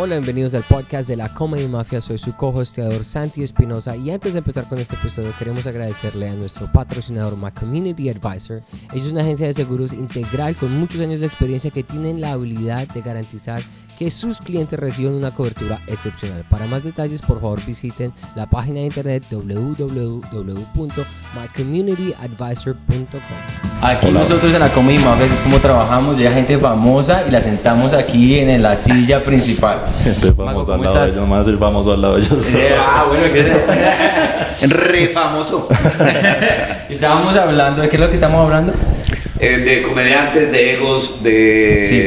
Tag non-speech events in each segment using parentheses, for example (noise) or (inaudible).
Hola, bienvenidos al podcast de la Comedy Mafia. Soy su co-hosteador Santi Espinosa y antes de empezar con este episodio queremos agradecerle a nuestro patrocinador My Community Advisor. Ellos es una agencia de seguros integral con muchos años de experiencia que tienen la habilidad de garantizar que sus clientes reciban una cobertura excepcional. Para más detalles, por favor visiten la página de internet www.mycommunityadvisor.com. Aquí nosotros en la Comedy Mafia es como trabajamos, llega gente famosa y la sentamos aquí en la silla principal. Gente famosa al ¿cómo lado de ellos, más el famoso al lado de ellos. Eh, ah, bueno, ¿qué es? (laughs) Re famoso. (laughs) Estábamos hablando, ¿de qué es lo que estamos hablando? Eh, de comediantes, de egos, de. Sí.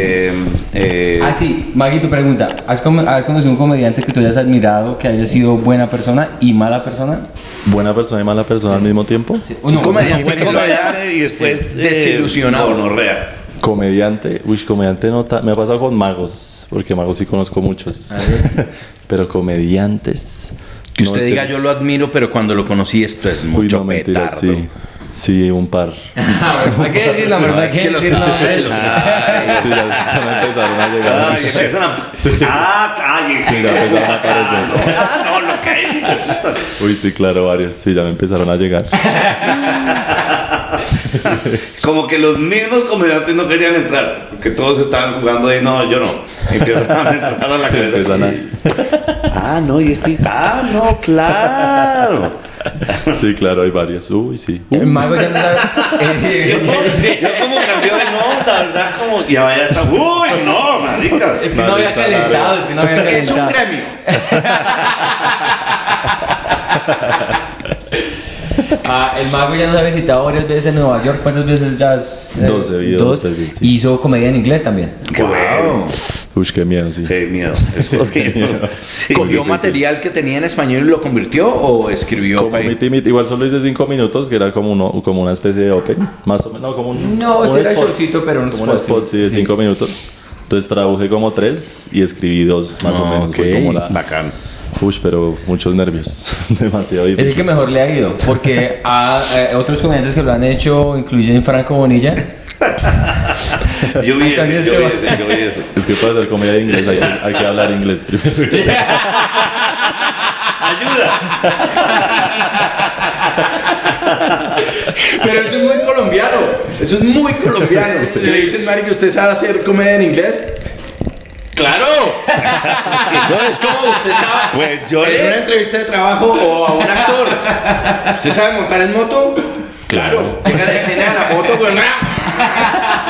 eh, Ah, sí, Maggie, tu pregunta. ¿Has, has conocido un comediante que tú hayas admirado, que haya sido buena persona y mala persona? Buena persona y mala persona al mismo tiempo. ¿O no? un comediante, que lo haya y después desilusionado. Gonorrea. Comediante, uy, comediante no ta- me ha pasado con magos, porque magos sí conozco muchos. (laughs) Pero comediantes. Que no, usted es diga, yo lo admiro, pero cuando lo conocí, esto es Uy, mucho no, mentira, sí. Sí, un par. (laughs) hay que decir la No, verdad, es que que lo decir la sabe, verdad. lo sabe. Sí, ya, empezaron a llegar. Ay, empiezan a- (laughs) Sí. Ah, calle. Sí, ya empezaron a aparecer. Ah, no, lo que es. Uy, sí, claro, varios. Sí, ya me empezaron a llegar. (laughs) Como que los mismos comediantes no querían entrar, porque todos estaban jugando ahí, no, yo no. Empiezan a entrar a la (laughs) cabeza. Ah, no, y este. Ah, no, claro. Sí, claro, hay varios. Uy, sí. El mago ya no sabe. Yo, (laughs) yo como cambió de nota, ¿verdad? Como, y ahora ya está. Uy, no, marica. Es que no había calentado, es que no había Es un calentado. gremio. Ah, el mago ya nos ha visitado varias veces en Nueva York. ¿Cuántas veces ya has? eh, Dos, he ido dos. veces, sí. Hizo comedia en inglés también. Qué bueno. Uy, qué miedo, sí. Qué miedo. (laughs) Es que- Sí, ¿Cogió material que tenía en español y lo convirtió o escribió? Como pa' ahí? mi timid, igual solo hice cinco minutos, que era como, uno, como una especie de open, más o menos, no, como un, No, un era spot, shortcito, pero un como un spot, spot, sí, de sí. cinco minutos. Entonces traduje como tres y escribí dos, más o No, menos. ok, Fue como la... Bacán. Uy, pero muchos nervios, (laughs) demasiado Es el difícil. que mejor le ha ido, porque a, eh, otros comediantes que lo han hecho incluyen Franco Bonilla. (laughs) Yo vi También ese, yo vi este ese, yo vi ese. Es que para hacer comedia de inglés hay, hay que hablar inglés primero. (laughs) Pero eso es muy colombiano. Eso es muy colombiano. Le dicen, Mari, que usted sabe hacer comedia en inglés. ¡Claro! No, es como usted sabe. Pues yo en una entrevista de trabajo o a un actor. ¿Usted sabe montar en moto? Claro. Llega la escena de la moto con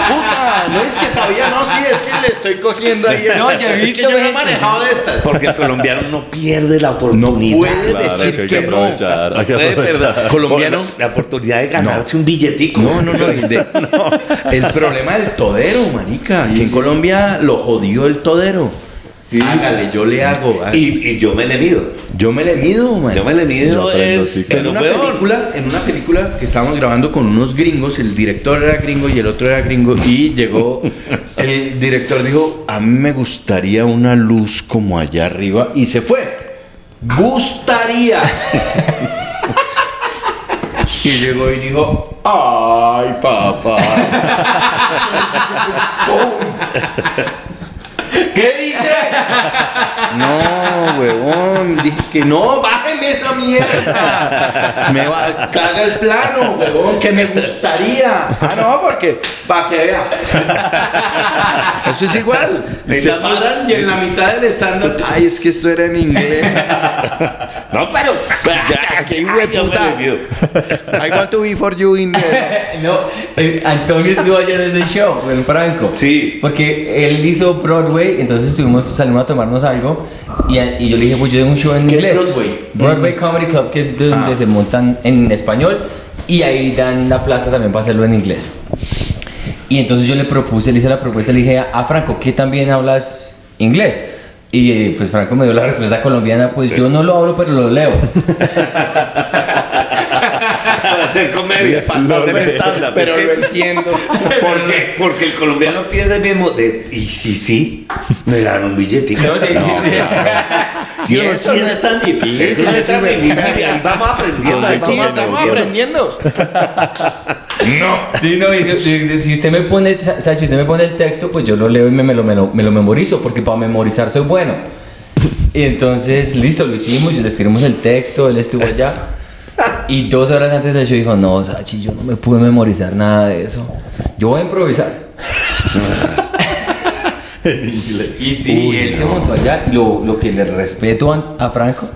Puta, no es que sabía, no, sí, es que le estoy cogiendo ahí. No, ya he es que yo no he manejado de estas. Porque el colombiano no pierde la oportunidad. No puede Claro, es decir que hay que, que no. aprovechar, hay que puede aprovechar. perder. Colombiano. Por La, oportunidad de ganarse un billetico. No, no, no, el, de- (laughs) el problema del todero, manica. Aquí en Colombia lo jodió el todero. Hágale, yo le hago. Y, y yo me le mido. yo me le mido, man. Yo me le mido es sí, en una película, en una película que estábamos grabando con unos gringos, el director era gringo y el otro era gringo y llegó (laughs) el director dijo, "A mí me gustaría una luz como allá arriba" y se fue. Gustaría. (laughs) y llegó y dijo, "Ay, papá." (laughs) ¿Qué dice? No, huevón. Dije que no, bájeme esa mierda. Me va, caga el plano, huevón, que me gustaría. Ah, no, porque, para que vea. Eso es igual. Se la paran y en la mitad del estándar. Ay, es que esto era en inglés. No, pero. Qué me puta. I want to be for you in the... (laughs) no, eh, Antonio estuvo ayer en ese show, con Franco. Sí. Porque él hizo Broadway, entonces estuvimos, salimos a tomarnos algo. Y, y yo le dije, pues yo tengo un show en ¿Qué es inglés. Broadway? Broadway Comedy Club, que es de donde Ah. se montan en español. Y ahí dan la plaza también para hacerlo en inglés. Y entonces yo le propuse, le hice la propuesta, le dije a Franco, ¿qué también hablas inglés? Y eh, pues Franco me dio la respuesta colombiana, pues yo no lo hablo, pero lo leo. (laughs) Hacer comedia. Para hacer stand-up. Pero Es lo entiendo. (laughs) ¿Por qué? Porque el colombiano piensa el mismo de, y si sí, me dan un billetico. No, sí, sí, (laughs) sí. Si eso no es tan difícil. Eso no es tan difícil. Ahí vamos aprendiendo. ahí vamos estamos aprendiendo. No. Sí, no, y si, usted me pone, Sa- Sachi, si usted me pone el texto, pues yo lo leo y me, me lo, me, lo, me lo memorizo, porque para memorizar soy bueno. Y entonces, listo, lo hicimos, le escribimos el texto, él estuvo allá. Y dos horas antes del show dijo, no, Sachi, yo no me pude memorizar nada de eso. Yo voy a improvisar. (laughs) Y sí, él se montó allá. Lo, lo que le respeto a, a Franco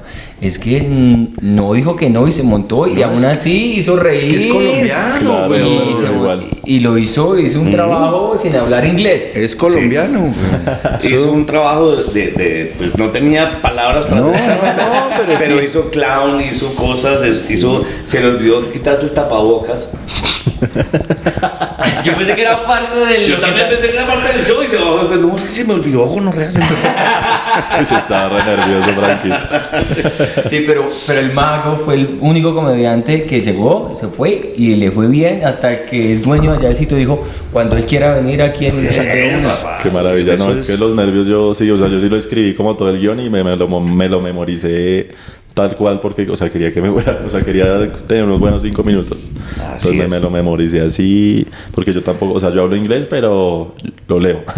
es que mm, no dijo que no y se montó y aún así hizo reír. que es colombiano, Claro. Y, pero se- igual. y lo hizo, hizo un trabajo sin hablar inglés. Es colombiano. (laughs) Hizo un trabajo de, de- pues no tenía palabras para No, hacer. no, no, pero (laughs) que- hizo clown, hizo cosas, hizo, se le olvidó quitarse el tapabocas. (laughs) Yo pensé que era parte del. Yo también pensé que era parte del show y se bajó después, no, es que se me olvidó, no reas. Yo estaba re nervioso, Franquito. Sí, pero, pero el mago fue el único comediante que llegó, se fue y le fue bien hasta el que es dueño allá del sitio dijo, cuando él quiera venir aquí en inglés de una. Qué maravilla, no, es que los nervios yo sí, o sea, yo sí lo escribí como todo el guion y me, me lo, me lo memoricé tal cual porque, o sea, quería que me fuera, o sea, quería tener unos buenos cinco minutos. Entonces me, es. me lo memoricé así, porque yo tampoco, o sea, yo hablo inglés, pero lo leo. (laughs)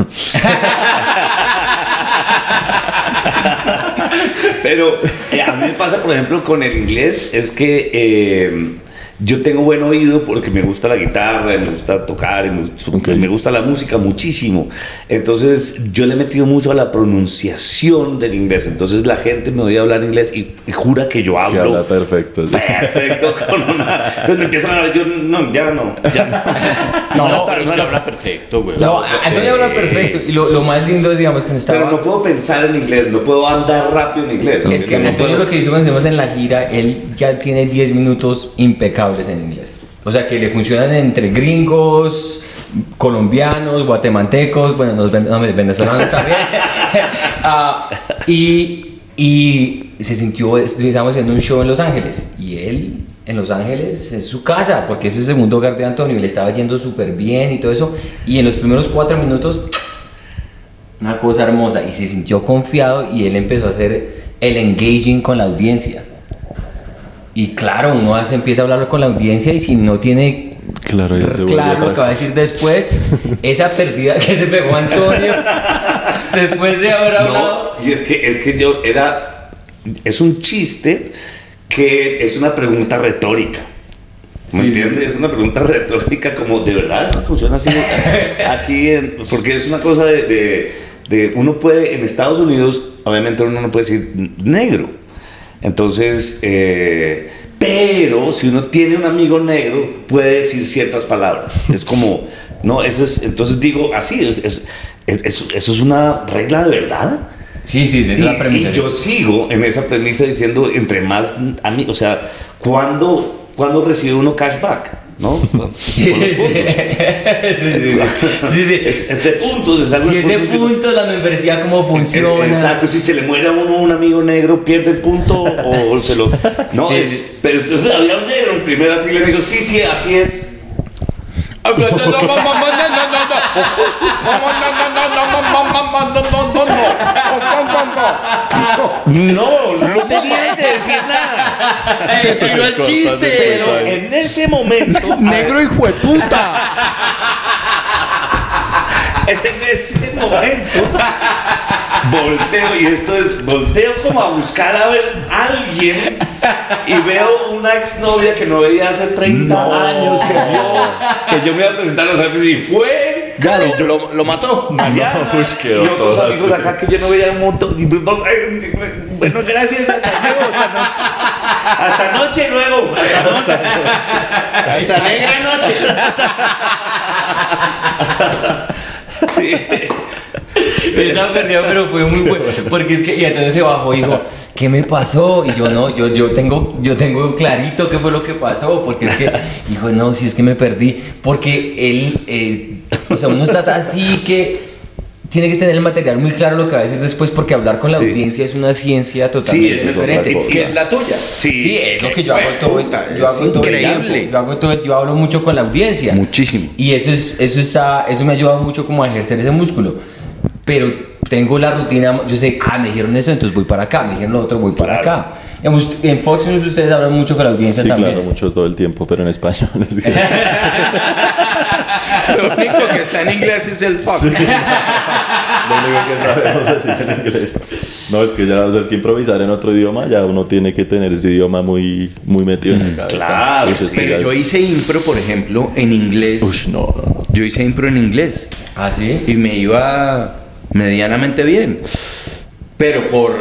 Pero eh, a mí me pasa, por ejemplo, con el inglés, es que eh, yo tengo buen oído porque me gusta la guitarra, y me gusta tocar, y me, Ok. me gusta la música muchísimo. Entonces yo le he metido mucho a la pronunciación del inglés. Entonces la gente me oye hablar inglés y, y jura que yo que hablo habla perfecto. sí. perfecto con una... Entonces me empiezan a hablar, yo no, ya no, ya no. No, pero es que habla perfecto, güey. No, Antonio habla perfecto y lo, lo más lindo es, digamos, que no estaba... Pero no puedo pensar en inglés, no puedo andar rápido en inglés. Es que no Antonio puedo- lo que hizo cuando estuvimos en la gira, él ya tiene 10 minutos impecables en inglés. O sea, que le funcionan entre gringos, colombianos, guatemaltecos, bueno, los no, venezolanos también. (laughs) Ah, y, y se sintió, estábamos haciendo un show en Los Ángeles y él en Los Ángeles es su casa, porque es el segundo hogar de Antonio y le estaba yendo súper bien y todo eso. Y en los primeros cuatro minutos una cosa hermosa y se sintió confiado y él empezó a hacer el engaging con la audiencia. Y claro, uno hace, empieza a hablar con la audiencia y si no tiene Claro, ya se claro lo que va a decir después, (laughs) esa perdida que se pegó Antonio después de haber hablado. No, y es que, es que yo era. Es un chiste que es una pregunta retórica. ¿Me Sí, sí. entiendes? Es una pregunta (laughs) retórica, como de verdad eso funciona así (laughs) aquí, en- porque es una cosa de, de- de- Uno puede, en Estados Unidos, obviamente uno no puede decir negro. Entonces, eh, pero si uno tiene un amigo negro, puede decir ciertas palabras. Es como, no, eso es, entonces digo así, es- es- es- eso es una regla de verdad. Sí, sí, sí, esa es la premisa. Y yo sigo en esa premisa diciendo, entre más amigos, o sea, ¿cuándo, ¿cuándo recibe uno cashback? ¿No? (laughs) (laughs) Sí, sí, sí, sí. Es, es de puntos, es algo Si es de puntos que- la membresía cómo funciona. Exacto, si se le muere a uno un amigo negro, pierde el punto o se lo. No, Sí. es- pero entonces había un negro en primera fila y me dijo, sí, sí, así es. No, no tenía que decir nada. Se tiró el chiste. Pero en ese momento. Negro hijo de puta. En ese momento volteo y esto es volteo como a buscar a ver a alguien y veo una exnovia que no veía hace 30 años que yo que yo me iba a presentar a los artes y fue Gary, lo, lo mató. Mariana uy, quedó y otros todo amigos así. acá que yo no veía un montón y, pues, no, eh, bueno gracias hasta luego, hasta noche luego hasta noche. Hasta negra noche. (laughs) Sí. Yo estaba perdido, pero fue muy bueno. Porque es que, y entonces se bajó y dijo, ¿qué me pasó? Y yo no, yo, yo, tengo, yo tengo clarito qué fue lo que pasó. Porque es que, dijo, no, si es que me perdí. Porque él, eh, o sea, uno está así que tiene que tener el material muy claro lo que va a decir después. Porque hablar con la Sí. audiencia es una ciencia Sí, totalmente es diferente. que es la tuya. Sí, es lo que yo hago todo. puta, yo es hago todo increíble. tiempo, Yo hago todo, yo hablo mucho con la audiencia. Muchísimo. Y eso es, eso está, eso me ha ayudado mucho como a ejercer ese músculo. Pero tengo la rutina, yo sé, ah, me dijeron esto, entonces voy para acá, me dijeron lo otro, voy para Claro. acá. En Fox News ustedes hablan mucho con la audiencia Sí, también. claro, mucho todo el tiempo, pero en español. (laughs) es Lo único que está en inglés es el fuck. Lo único que sabemos decir en inglés. No, es que ya, o sea, es que improvisar en otro idioma, ya uno tiene que tener ese idioma muy, muy metido en la cabeza. claro, es que Pero yo es- hice impro, por ejemplo, en inglés. Ush, no, no. Yo hice impro en inglés. Ah, sí. y me iba medianamente bien. Pero por,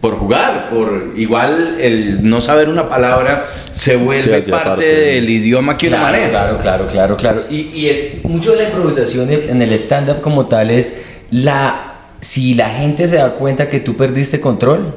por jugar, por igual el no saber una palabra se vuelve Sí, parte, del idioma que uno Claro, maneja. claro, claro, claro, claro. Y, y es mucho de la improvisación en el stand-up como tal es la... Si la gente se da cuenta que tú perdiste control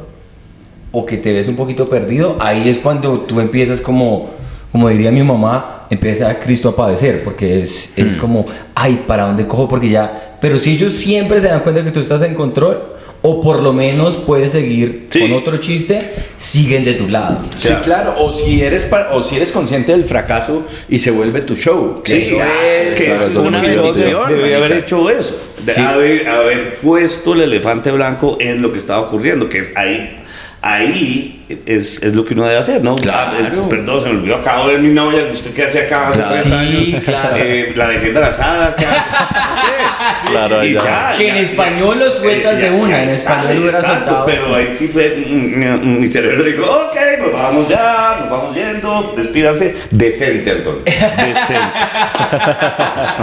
o que te ves un poquito perdido, ahí es cuando tú empiezas como, como diría mi mamá, empieza a Cristo a padecer, porque es, es como, ay, ¿para dónde cojo? Porque ya... Pero si ellos siempre se dan cuenta que tú estás en control, o por lo menos puedes seguir Sí. con otro chiste, siguen de tu lado. Sí, claro. O si eres pa- o si eres consciente del fracaso y se vuelve tu show. Sí, Eso claro, es que eso es una divertido. Debería haber hecho eso. De Sí. haber, haber puesto el elefante blanco en lo que estaba ocurriendo, que es ahí. Ahí es, es lo que uno debe hacer, ¿no? Claro. Ah, es- perdón, se me olvidó, acabo de ver mi novia, ¿usted qué hace acá? Hace Claro. 30 Sí, años. claro. Eh, la dejé embarazada. (laughs) Claro, Y ya. Que en español lo sueltas de una, en español lo exacto. Pero ahí sí fue, mm, mm, mi cerebro dijo, ok, nos vamos ya, nos vamos yendo, despídase. Decente, Antonio. Decente.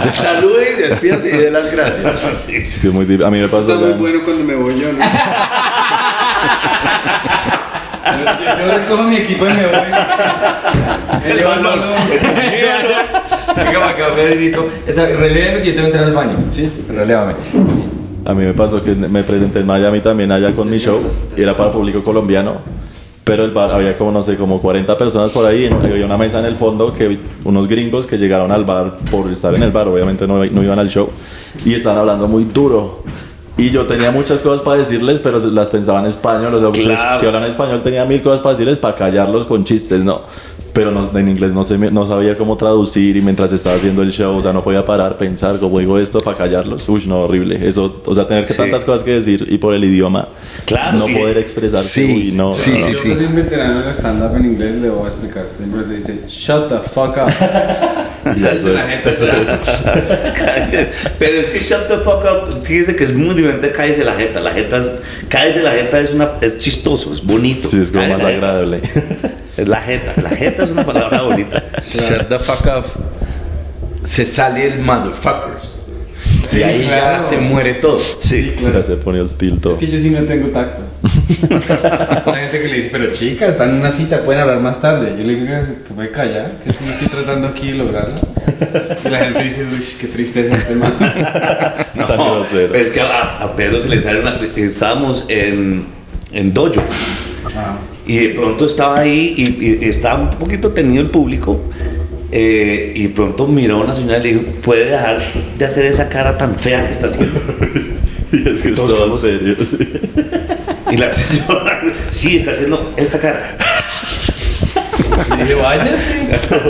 Te (laughs) salude y despídase y dé las gracias. (laughs) Sí. Sí, es muy dif- A mí me pasó Está muy bueno cuando me voy yo, ¿no? yo, (laughs) yo recojo mi equipo y me voy. (laughs) Me llevo el balón. Venga para acá, Pedrito. Esa- Relévame que yo tengo que entrar al baño. Sí. Relévame. A mí me pasó que me presenté en Miami también allá con mi show y era para público colombiano. Pero el bar había como, no sé, como 40 personas por ahí. Había una mesa en el fondo que unos gringos que llegaron al bar por estar en el bar, obviamente no, no iban al show, y estaban hablando muy duro. Y yo tenía muchas cosas para decirles, pero las pensaba en español. O sea, Claro. si hablan español tenía mil cosas para decirles para callarlos con chistes, ¿no? Pero no- en inglés no, sé, no sabía cómo traducir y mientras estaba haciendo el show, o sea, no podía parar, pensar cómo digo esto para callarlos. Uy, no, horrible. Eso, o sea, tener que Sí. tantas cosas que decir y por el idioma, Claro, no y- poder expresarse. Sí, uy, no, sí, no, sí, no. Yo sí. que soy un veterano en el stand-up en inglés, le voy a explicar. Siempre te dice, shut the fuck up. (laughs) Ya, eso la es- gente eso es- Pero es que shut the fuck up, fíjese que es muy diferente cállese la jeta. La jeta es, cállese la jeta es, una, es chistoso, es bonito. Sí, es como más agradable. (laughs) Es la jeta. La jeta es una palabra bonita. Shut the fuck up. Se sale el motherfuckers. y ahí claro. ya se muere todo. Sí. Ya se pone hostil todo. Es que yo sí no tengo tacto. La gente que le dice, pero chicas, están en una cita, pueden hablar más tarde. Yo le digo que se puede callar, que es que no estoy tratando aquí de lograrlo. Y la gente dice, uy, qué tristeza este man. (laughs) Tan grosero. Es que a, a Pedro se le sale una. Estábamos en, en Dojo. Ah. Y de pronto estaba ahí y, y estaba un poquito tenido el público. eh, y pronto miró a una señora y le dijo: ¿Puede dejar de hacer esa cara tan fea que está haciendo? (laughs) Y es que es Todos todo somos- serio. sí. (laughs) Y la señora, sí, está haciendo esta cara. Y le dije, váyase. (laughs)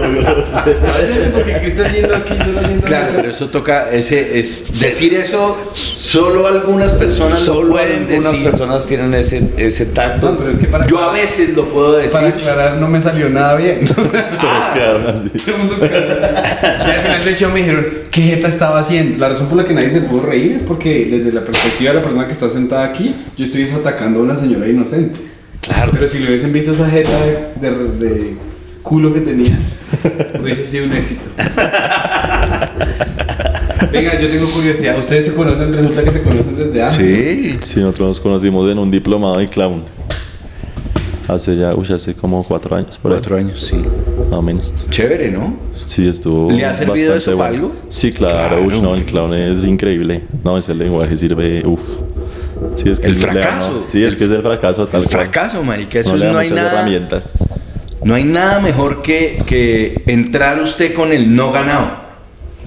Váyase, porque ¿qué está haciendo aquí? Solo haciendo Claro, nada. pero eso toca, ese es decir eso, solo algunas personas lo Solo pueden algunas decir. personas tienen ese, ese tacto. No, pero es que para, Yo a veces lo puedo decir. para aclarar no me salió nada bien. (laughs) Todos quedaron así. (laughs) Todo el mundo así. Y al final del show me dijeron, ¿qué jeta estaba haciendo? La razón por la que nadie se pudo reír es porque desde la perspectiva de la persona que está sentada aquí, yo estoy atacando a una señora inocente. Claro. Pero si le hubiesen visto esa jeta de, de- de culo que tenía, hubiese sido un éxito. Venga, yo tengo curiosidad. ¿Ustedes se conocen? Resulta que se conocen desde antes. Sí. Sí, nosotros nos conocimos en un diplomado de clown. Hace ya, uy, hace como cuatro años, por ahí, Cuatro años, sí. más o menos. Chévere, ¿no? Sí, estuvo ¿Le ha servido eso para algo? Sí, claro, Claro. ush, no, el clown es increíble. No, ese lenguaje sirve, uff. Sí, es que El da, fracaso. ¿no? Sí, es El- que es el fracaso tal El cual. fracaso, marica, eso No hay nada. herramientas. No hay nada mejor que, que entrar usted con el no ganado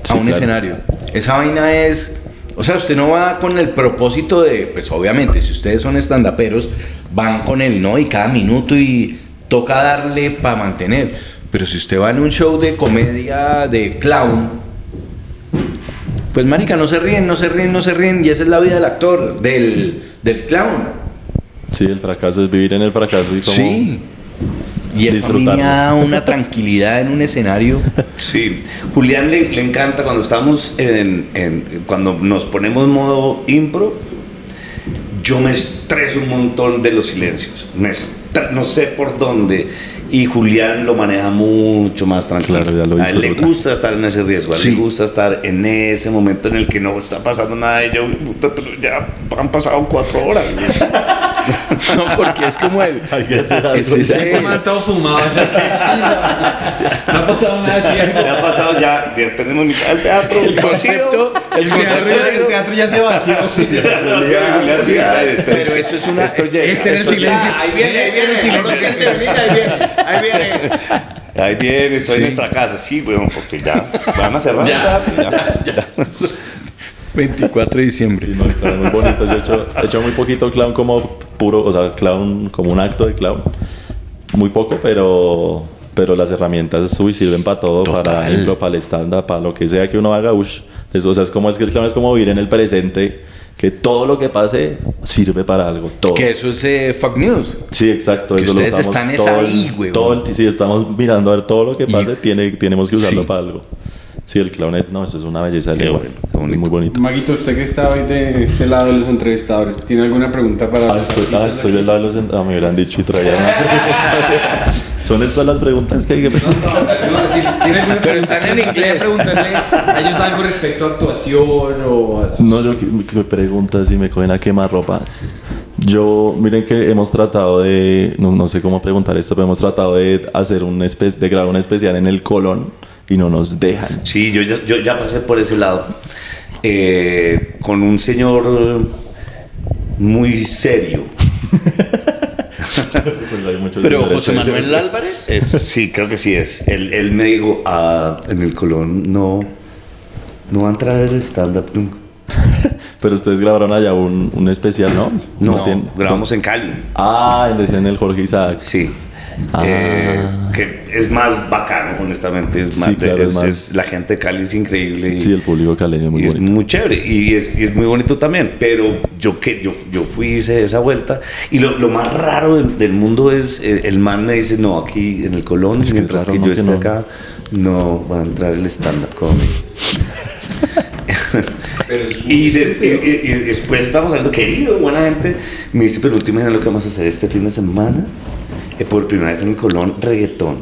a un claro. escenario. Esa vaina es. O sea, usted no va con el propósito de. Pues obviamente, si ustedes son estandaperos, van con el no y cada minuto y toca darle para mantener. Pero si usted va en un show de comedia de clown, Pues marica, no se ríen, no se ríen, no se ríen y esa es la vida del actor, del, del clown. Sí, el fracaso es vivir en el fracaso y como... Sí. Y eso a mí me disfrutarlo. da una tranquilidad en un escenario. (laughs) Sí, Julián le, le encanta cuando estamos en, en- cuando nos ponemos modo impro, yo me estreso un montón de los silencios, me no sé por dónde, y Julián lo maneja mucho más tranquilo. Claro, ya lo a él le gusta estar en ese riesgo, a él Sí. le gusta estar en ese momento en el que no está pasando nada, y yo, puta, pero ya han pasado cuatro horas. (laughs) No, porque es como el. Hay que hacer algo. es ese- Este man todo fumado, o sea, qué chimba. No ha pasado nada de tiempo. Ya ha pasado, ya, ya tenemos mitad del teatro. el concepto, el El teatro, ya, el teatro ya se vació. Pero eso es una. Esto llega. Este el silencio. Ahí viene, ahí viene. Este No venir, ahí viene. Ahí viene. Ahí viene, estoy en Sí. el fracaso. Sí, weón, porque ya van a cerrar. Ya, ya. 24 de diciembre. Sí, no, está muy bonito. Yo he hecho, he hecho muy poquito clown como puro, o sea, clown como un acto de clown. Muy poco, pero pero las herramientas uy, sirven para todo, para Total. ejemplo, para el stand-up, para lo que sea que uno haga. ush. Eso, o sea, es como es que el clown es como vivir en el presente, que todo lo que pase sirve para algo. Todo. Que eso es eh, fuck news. Sí, exacto. Que Eso lo ustedes usamos están es todo ahí, güey. todo el- sí, estamos mirando a ver todo lo que Y- pase, tiene, tenemos que usarlo Sí. para algo. Sí, el clown es, no, eso es una belleza Qué bueno, qué bonito. Muy bonito. Maguito, usted que está hoy de este lado de los entrevistadores, ¿tiene alguna pregunta para Ah, los estoy, ah, estoy del lado de los... ent- Ah, me hubieran dicho y traía más. (laughs) (laughs) Son estas las preguntas que hay que No, sí, ¿tiene alguna Pero están en inglés. Preguntarle a ellos algo respecto a actuación o a sus... No, yo que, que preguntas si me cogen a quemar ropa. Yo, miren que hemos tratado de, no, no sé cómo preguntar esto, pero hemos tratado de hacer un espe- de grabar un especial en el Colón y no nos dejan. Sí, yo ya, yo ya pasé por ese lado. Eh, con un señor muy serio. (laughs) (laughs) Pues hay muchos Pero José. Manuel (laughs) Álvarez. Es- sí, creo que sí es. Él, él me dijo, ah, en el Colón no, no va a entrar el stand-up nunca. (laughs) Pero ustedes grabaron allá un, un especial, ¿no? No, tiene- grabamos en Cali. Ah, en decían el Jorge Isaac. Sí. Ah. Eh, que es más bacano, honestamente. Es Sí, más, claro, es, es más- es- la gente de Cali es increíble. y- Sí, el público caleño es muy y bonito. es muy chévere y es, y es muy bonito también. Pero yo que yo, yo fui hice esa vuelta y lo, lo más raro del, del mundo es eh, el man me dice no aquí en el Colón Es que mientras raro, que ¿no? yo que esté no. acá no va a entrar el stand up comedy. (laughs) y, de- y- y- después estamos hablando, querido, buena gente. Me dice, pero últimamente lo que vamos a hacer este fin de semana, por primera vez en el Colón, reggaetón.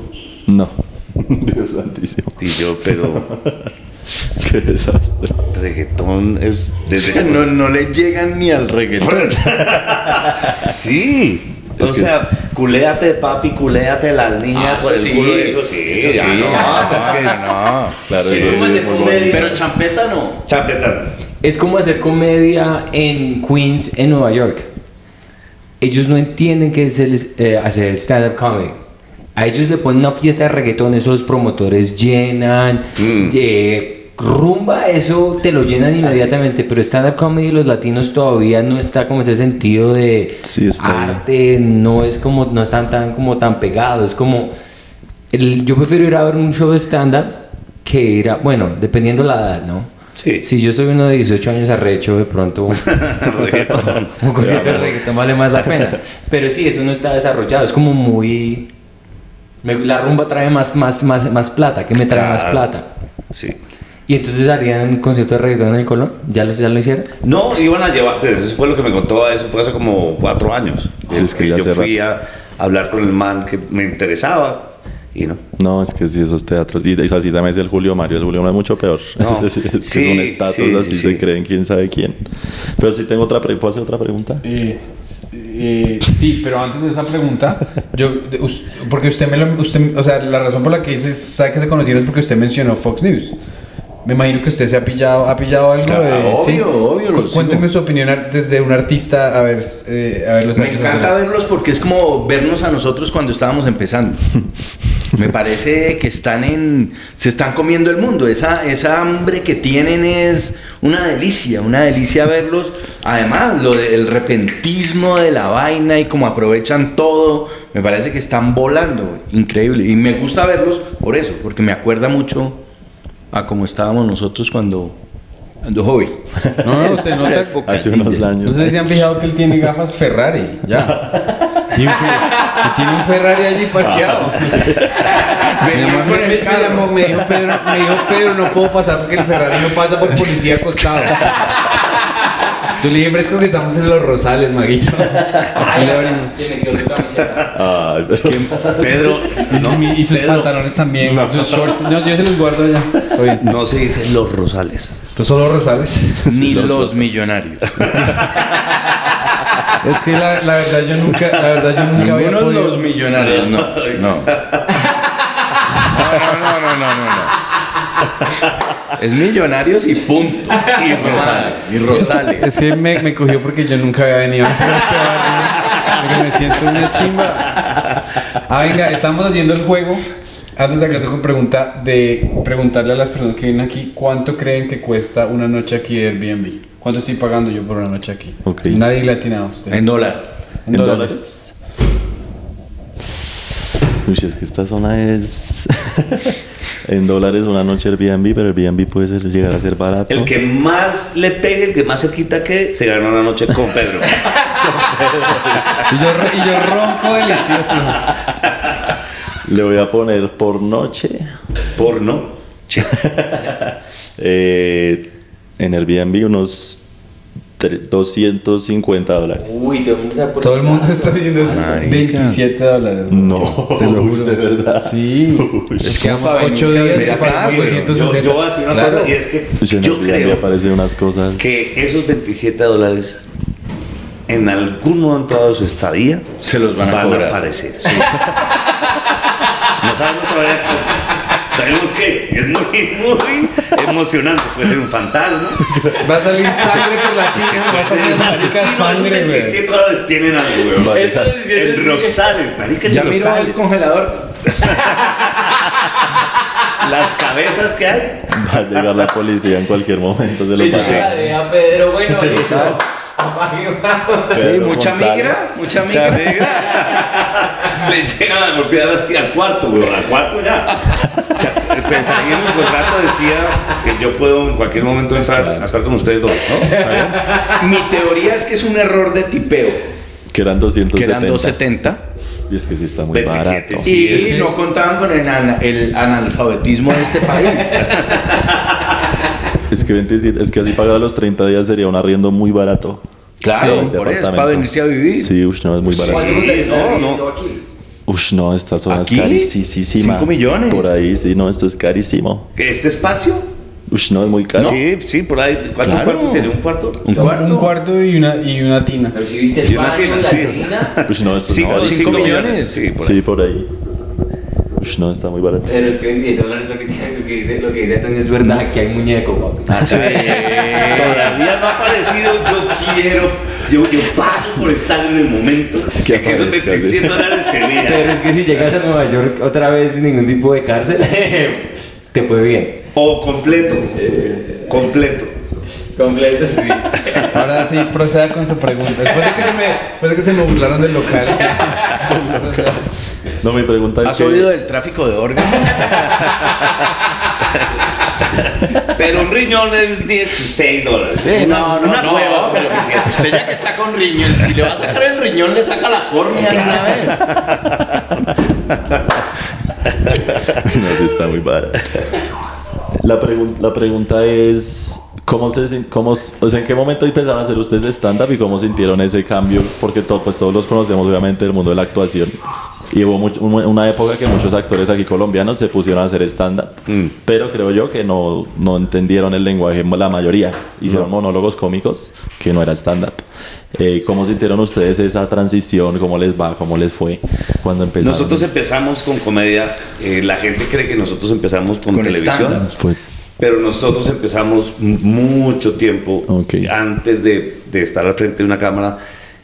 No. (laughs) Dios santísimo. Y yo, pero (laughs) Qué desastre. reggaetón es desde que No, no le llegan ni al reggaetón. (laughs) Sí. Es o sea, es- culéate, papi, culéate la niña Ah, por el sí. culo. Eso sí, Eso ya sí, no. no, es que no. Claro, Sí, eso es como sí hacer es muy comedia. Pero champeta no. Chapeta. Es como hacer comedia en Queens, en Nueva York. Ellos no entienden qué es el, eh, hacer stand-up comedy. A ellos le ponen una fiesta de reggaetón, esos promotores llenan. Mm. eh, rumba, eso te lo llenan inmediatamente. Pero stand-up comedy, los latinos todavía no está como ese sentido de Sí, arte, no es como, no están tan, como tan pegados. Es como. el- yo prefiero ir a ver un show de stand-up que ir a. Bueno, dependiendo la edad, ¿no? Sí. Si yo soy uno de 18 años arrecho, de pronto un (laughs) concierto de reggaetón vale más la pena. Pero sí, eso no está desarrollado. Es como muy. me- la rumba trae más, más, más, más plata. que me trae más plata? Sí. Y entonces harían un concierto de reggaetón en el Colón. ¿Ya lo, ya lo hicieron? No, iban a llevar, pues eso fue lo que me contó, eso fue hace como cuatro años. Sí, es que ya yo fui a hablar con el man que me interesaba y no. No, es que sí, esos teatros. Y así también es el Julio Mario. El Julio Mario es mucho peor. No. (laughs) es, es que Sí, son estatus sí, así, sí, se creen quién sabe quién. Pero sí tengo otra pregunta. ¿Puedo hacer otra pregunta? Eh, eh, sí, pero antes de esa pregunta, yo, porque usted me lo, usted, o sea, la razón por la que dice, sabe que se conocieron es porque usted mencionó Fox News. Me imagino que usted se ha pillado, ha pillado algo Claro, de, obvio, ¿sí? obvio, Cu- Cuénteme su opinión desde un artista, a ver, eh, a ver los Me encanta verlos porque es como vernos a nosotros cuando estábamos empezando. (laughs) Me parece que están en. se están comiendo el mundo. Esa, esa hambre que tienen es una delicia, una delicia verlos. Además, lo del repentismo de la vaina y como aprovechan todo. Me parece que están volando. Increíble. Y me gusta verlos por eso, porque me acuerda mucho a cómo estábamos nosotros cuando Ando joven. No, no, se nota. Hace unos años. No sé si han fijado que él tiene gafas Ferrari, ya. (laughs) Y, un Fe- y tiene un Ferrari allí parqueado. (laughs) Mi mamá me, me- me llamó, me dijo Pedro, me dijo Pedro, no puedo pasar porque el Ferrari no pasa por policía acostado. Tú le dije fresco que estamos en los Rosales, maguito. Ahí le abrimos. Se me quedó su camiseta. Ay, pero- Pedro, Y, no, mi- y sus Pedro, pantalones también, sus shorts. No, yo se los guardo allá. Todo bien. no se dice los rosales. ¿Tú solo Rosales? Ni los millonarios. (laughs) Es que la, la verdad yo nunca, la verdad yo nunca había Ninguno podido. los millonarios, no. No. No, no, no, no, no, no. Es millonarios y punto. Y Rosales. Y Rosales. Es que me, me cogió porque yo nunca había venido a este barrio. Porque me siento una chimba. Ah, venga, estamos haciendo el juego. Antes de acá tengo pregunta de preguntarle a las personas que vienen aquí cuánto creen que cuesta una noche aquí de Airbnb. ¿Cuánto estoy pagando yo por una noche aquí? Ok. Nadie le ha atinado a usted. En dólar. en dólares. Uy, es que esta zona es. (laughs) en dólares una noche Airbnb, pero Airbnb puede ser, llegar a ser barato. El que más le pegue, el que más cerquita que se gana una noche con Pedro. (laughs) Y yo, y yo ronco delicioso. Le voy a poner por noche. Porno. (laughs) eh, en Airbnb unos tre- 250 dólares. Uy, todo el mundo está por Todo el mundo está eso. Marica. 27 dólares. No, Se lo juro. de verdad. Sí. Uy, Es que vamos para 8 venirse a días pagamos güey. Yo, 260. yo voy a decir una Claro. cosa y es que yo Airbnb creo aparecen unas cosas. que esos 27 dólares en algún momento dado de su estadía Se los van a cobrar. aparecer. sí. (laughs) no sabemos todavía. Sabemos que es muy, muy emocionante. Puede ser un fantasma. Va a salir sangre por la tina, va a salir Sí, música no, esos sangre, güey. 27 dólares tienen algo. Vale. En Rosales, marica, en Ya miró Rosales. el congelador. (laughs) Las cabezas que hay. Va a llegar la policía en cualquier momento. Se lo a Pedro, bueno, listo. Pedro mucha González. migra, mucha migra. (laughs) Le llegan a golpear así al cuarto, weón. Al cuarto ya. O sea, pensaría en el contrato decía que yo puedo en cualquier momento entrar a estar con ustedes dos, ¿no? ¿Está bien? Mi teoría es que es un error de tipeo. Que eran Que 270. eran 270. Y es que sí está muy 27, barato. sí. Y es- no contaban con el, ana- el analfabetismo de este país. (laughs) Es que 27, es que así pagar los 30 días sería un arriendo muy barato. Claro, Sí, ese por eso, para venirse a vivir. Sí, ush, no, es muy barato. ¿Cuánto costaría no, no, no. no. aquí? Ush, no, esta zona ¿Aquí? es carísima. ¿Cinco millones? Por ahí, sí, no, esto es carísimo. ¿Este espacio? Ush, no, es muy caro. Sí, sí, por ahí. ¿Cuántos Claro. cuartos tiene? ¿Un cuarto? Un cuarto. Un cuarto y una, y una tina. Pero si viste el Y una baño, tina, la sí. tina. (laughs) Ush, no, esto Cinco, no, cinco cinco millones. millones. Sí, por ahí. Sí, por ahí. Ush, no, está muy barato. Pero es que 27 dólares lo que, tiene, que dice, lo que dice Antonio es verdad, aquí hay muñeco, papi. (laughs) Todavía no ha aparecido. Yo quiero. Yo, yo pago por estar en el momento Que aparezca, 27 sí. dólares. Pero es que si llegas a Nueva York otra vez sin ningún tipo de cárcel, (laughs) te fue bien. O completo. Completo. Completo, sí. Ahora sí, proceda con su pregunta. Después de que se me, después de que se me burlaron del local. No, mi pregunta es ¿Has que... oído del tráfico de órganos? (laughs) (laughs) Pero un riñón es 16 dólares. Sí, no, no, una no. hueva, pero que sea. Usted ya que está con riñón, si le va a sacar el riñón, le saca la córnea de una vez. (laughs) no, sí está muy barato. La, pregun- la pregunta es... ¿Cómo se cómo, o sea, ¿En qué momento empezaron a hacer ustedes stand-up y cómo sintieron ese cambio? Porque to- pues todos los conocemos obviamente del mundo de la actuación. Y hubo mucho- un- una época que muchos actores aquí colombianos se pusieron a hacer stand-up. Pero creo yo que no, no entendieron el lenguaje la mayoría. Hicieron monólogos cómicos que no era stand-up. Eh, ¿Cómo sintieron ustedes esa transición? ¿Cómo les va? ¿Cómo les fue cuando empezaron? Nosotros empezamos con comedia. eh, la gente cree que nosotros empezamos con, Con televisión. Fue Pero nosotros empezamos mucho tiempo Ok. antes de, de estar al frente de una cámara.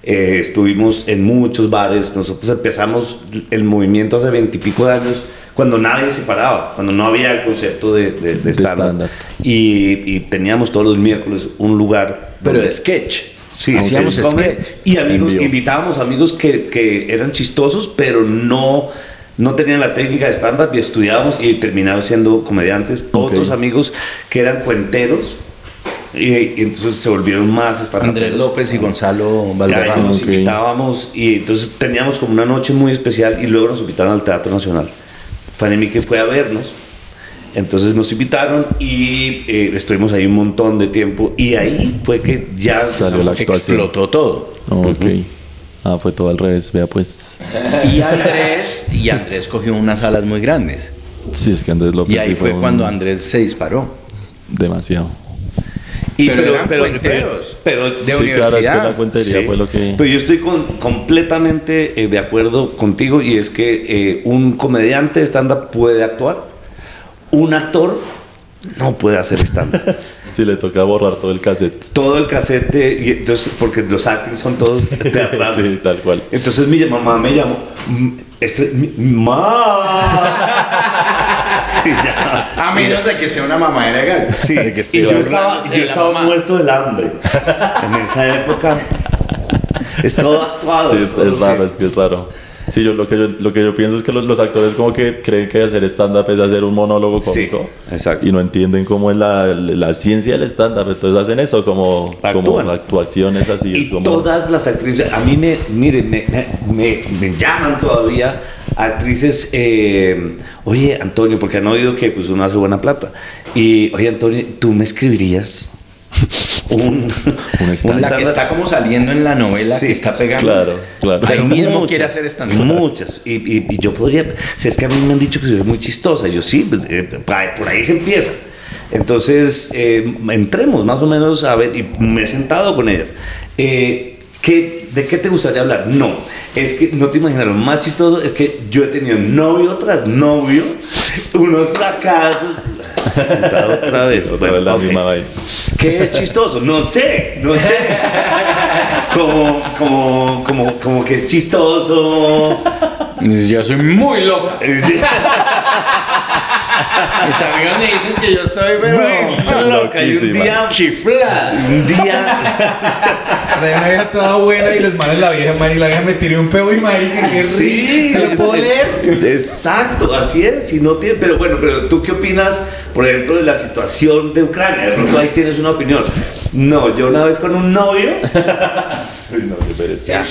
Eh, estuvimos en muchos bares. Nosotros empezamos el movimiento hace veintipico de años cuando nadie se paraba, cuando no había el concepto de, de, de stand-up. stand-up. y, y teníamos todos los miércoles un lugar. Pero donde- de sketch. Sí, Hacíamos sketch. Y amigos, invitábamos amigos que, que eran chistosos, pero no, no tenían la técnica de stand-up y estudiábamos y terminaron siendo comediantes. Otros amigos que eran cuenteros. Y, y entonces se volvieron más hasta Andrés López y Gonzalo Ahí Valderrama. nos ok. invitábamos y entonces teníamos como una noche muy especial y luego nos invitaron al Teatro Nacional. Fanny que fue a vernos. Entonces nos invitaron y eh, estuvimos ahí un montón de tiempo y ahí fue que ya Salió la actuación. Explotó todo. Ok. Ah, fue todo al revés, vea pues. Y Andrés, y Andrés cogió unas alas muy grandes. Sí, es que Andrés López Y ahí sí fue un- cuando Andrés se disparó. Demasiado. Y Pero eran cuenteros, pero, de sí, claro, es que universidad. la cuentería Sí, fue lo que... Pero yo estoy con- completamente eh, de acuerdo contigo y es que eh, un comediante de stand-up puede actuar, un actor no puede hacer stand-up. (laughs) Sí, le toca borrar todo el cassette. Todo el casete, y entonces, porque los acting son todos teatrales. Sí, tal cual. Entonces mi mamá me llamó, este, mi, ma. (laughs) Sí, ya. A menos de que sea una mamadera legal. Sí, De que esté y yo estaba, yo estaba mamá. muerto del hambre. En esa época es todo actuado. Sí, es, todo, es raro, sí. es que es raro. Sí, yo lo que yo, lo que yo pienso es que los, los actores como que creen que hacer stand-up es hacer un monólogo Sí, cómico. exacto. Y no entienden cómo es la, la ciencia del stand-up. Entonces hacen eso como, como Actúan. actuaciones así. es Y como, todas las actrices, a mí me, miren, me, me, me- me llaman todavía actrices, eh, oye Antonio, porque han oído que pues uno hace buena plata. Y oye Antonio, ¿tú me escribirías (laughs) (laughs) un, Un stand-up. La que está como saliendo en la novela Sí, que está pegando. Claro, claro. Ahí mismo Muchas, quiere hacer stand Muchas. Y, y- y yo podría. Si es que a mí me han dicho que soy muy chistosa. Yo sí, pues, eh, por ahí- por ahí se empieza. Entonces, eh, entremos más o menos a ver. Y me he sentado con ellas. Eh, ¿qué- ¿De qué te gustaría hablar? No. Es que no te imaginas lo más chistoso. Es que yo he tenido novio tras novio, unos fracasos. Otra vez. Sí, otra Bueno, vez la misma vaina. ¿Qué es chistoso? No sé, no sé. Como, como, como, como que es chistoso. Yo soy muy loca. Mis amigos me dicen que yo soy, pero. (laughs) Loca, y un día, (laughs) Chiflada. un día, Trae una vieja toda buena y los manes la vieja, Mari, la vieja me tiré un peo y marica, qué sí, rico. ¿Te lo puedo leer? Exacto, así es. Si no tiene, pero bueno, pero tú qué opinas, por ejemplo, de la situación de Ucrania? De pronto ahí tienes una opinión. No, yo una vez con un novio. (laughs) No.